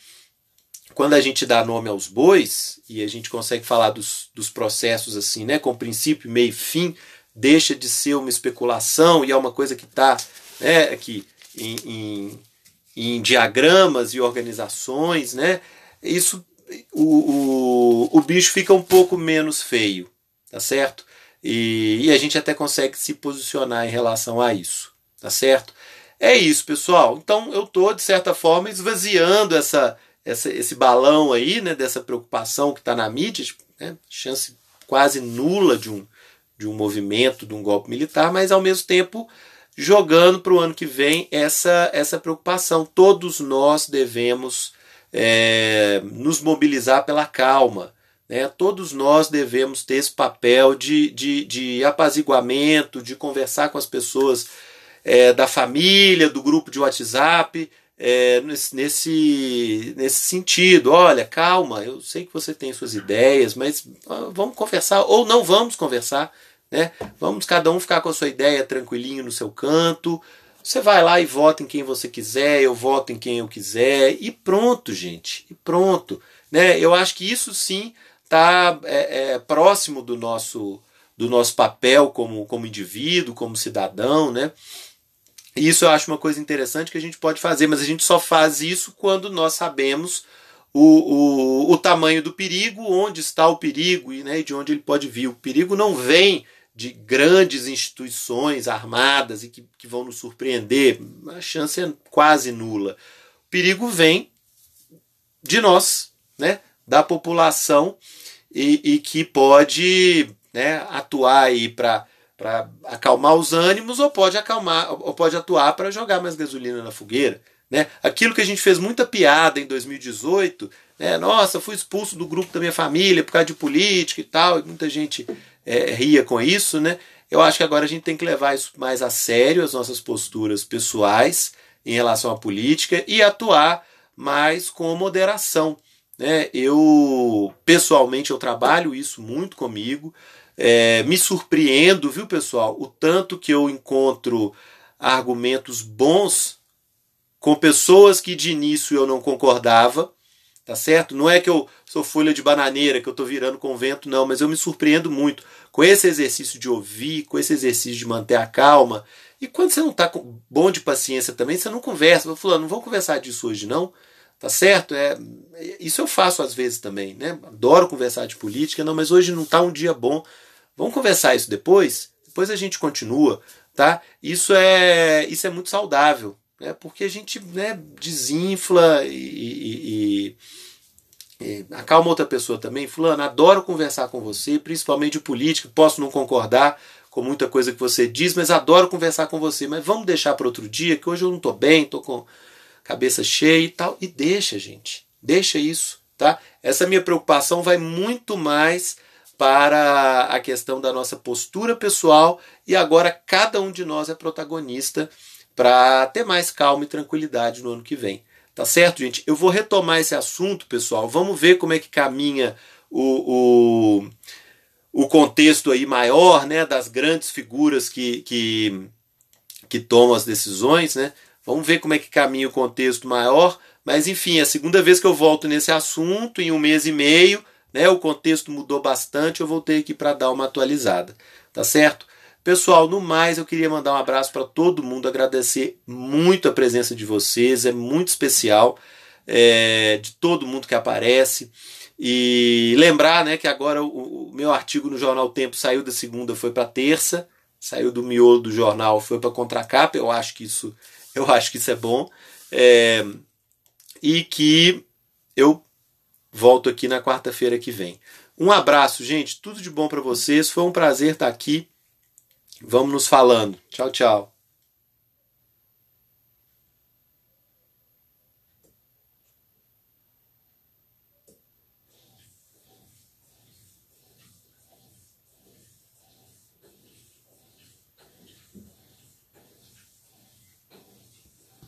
quando a gente dá nome aos bois e a gente consegue falar dos, dos processos assim, né, com princípio, meio e fim, deixa de ser uma especulação e é uma coisa que está né, aqui em, em, em, diagramas e organizações, né? Isso o, o, o bicho fica um pouco menos feio, tá certo? e, e a gente até consegue se posicionar em relação a isso, tá certo? É isso, pessoal. Então eu estou, de certa forma, esvaziando essa, essa, esse balão aí, né, dessa preocupação que está na mídia, né, chance quase nula de um, de um movimento, de um golpe militar, mas ao mesmo tempo jogando para o ano que vem essa, essa preocupação. Todos nós devemos é, nos mobilizar pela calma. Né? Todos nós devemos ter esse papel de, de, de apaziguamento, de conversar com as pessoas é, da família, do grupo de WhatsApp, é, nesse, nesse, nesse sentido. Olha, calma, eu sei que você tem suas ideias, mas ah, vamos conversar, ou não vamos conversar. Né? Vamos cada um ficar com a sua ideia tranquilinho no seu canto. Você vai lá e vota em quem você quiser, eu voto em quem eu quiser, e pronto, gente. E pronto. Né? Eu acho que isso sim está é, é, próximo do nosso, do nosso papel como, como indivíduo, como cidadão. Né? Isso eu acho uma coisa interessante que a gente pode fazer, mas a gente só faz isso quando nós sabemos o, o, o tamanho do perigo, onde está o perigo e né, de onde ele pode vir. O perigo não vem de grandes instituições armadas e que, que vão nos surpreender. A chance é quase nula. O perigo vem de nós, né, da população, e, e que pode né, atuar aí para para acalmar os ânimos ou pode acalmar ou pode atuar para jogar mais gasolina na fogueira, né? Aquilo que a gente fez muita piada em 2018, né? Nossa, fui expulso do grupo da minha família por causa de política e tal, e muita gente é, ria com isso, né? Eu acho que agora a gente tem que levar isso mais a sério, as nossas posturas pessoais em relação à política e atuar mais com moderação. Né? Eu pessoalmente eu trabalho isso muito comigo. É, me surpreendo, viu, pessoal, o tanto que eu encontro argumentos bons com pessoas que de início eu não concordava, tá certo? Não é que eu sou folha de bananeira, que eu estou virando convento, não, mas eu me surpreendo muito com esse exercício de ouvir, com esse exercício de manter a calma. E quando você não está bom de paciência também, você não conversa. Falando, não vou conversar disso hoje, não. Tá certo? É, isso eu faço às vezes também, né? Adoro conversar de política, não, mas hoje não está um dia bom. Vamos conversar isso depois? Depois a gente continua, tá? Isso é, isso é muito saudável, né? Porque a gente né, desinfla e, e, e, acalma outra pessoa também. Fulano, adoro conversar com você, principalmente de política, posso não concordar com muita coisa que você diz, mas adoro conversar com você. Mas vamos deixar para outro dia, que hoje eu não estou bem, estou com cabeça cheia e tal. E deixa, gente. Deixa isso, tá? Essa minha preocupação vai muito mais para a questão da nossa postura pessoal e agora cada um de nós é protagonista para ter mais calma e tranquilidade no ano que vem. Tá certo, gente? Eu vou retomar esse assunto, pessoal. Vamos ver como é que caminha o, o, o contexto aí maior, né, das grandes figuras que, que, que tomam as decisões, né? Vamos ver como é que caminha o contexto maior. Mas enfim, é a segunda vez que eu volto nesse assunto em um mês e meio né? O contexto mudou bastante, eu voltei aqui para dar uma atualizada, tá certo? Pessoal, no mais eu queria mandar um abraço para todo mundo, agradecer muito a presença de vocês, é muito especial, é, de todo mundo que aparece. E lembrar né, que agora o, o meu artigo no Jornal Tempo saiu da segunda, foi para terça, saiu do miolo do jornal, foi para contracapa. Eu acho que isso, eu acho que isso é bom. É, e que eu Volto aqui na quarta-feira que vem. Um abraço, gente. Tudo de bom para vocês. Foi um prazer estar aqui. Vamos nos falando. Tchau, tchau.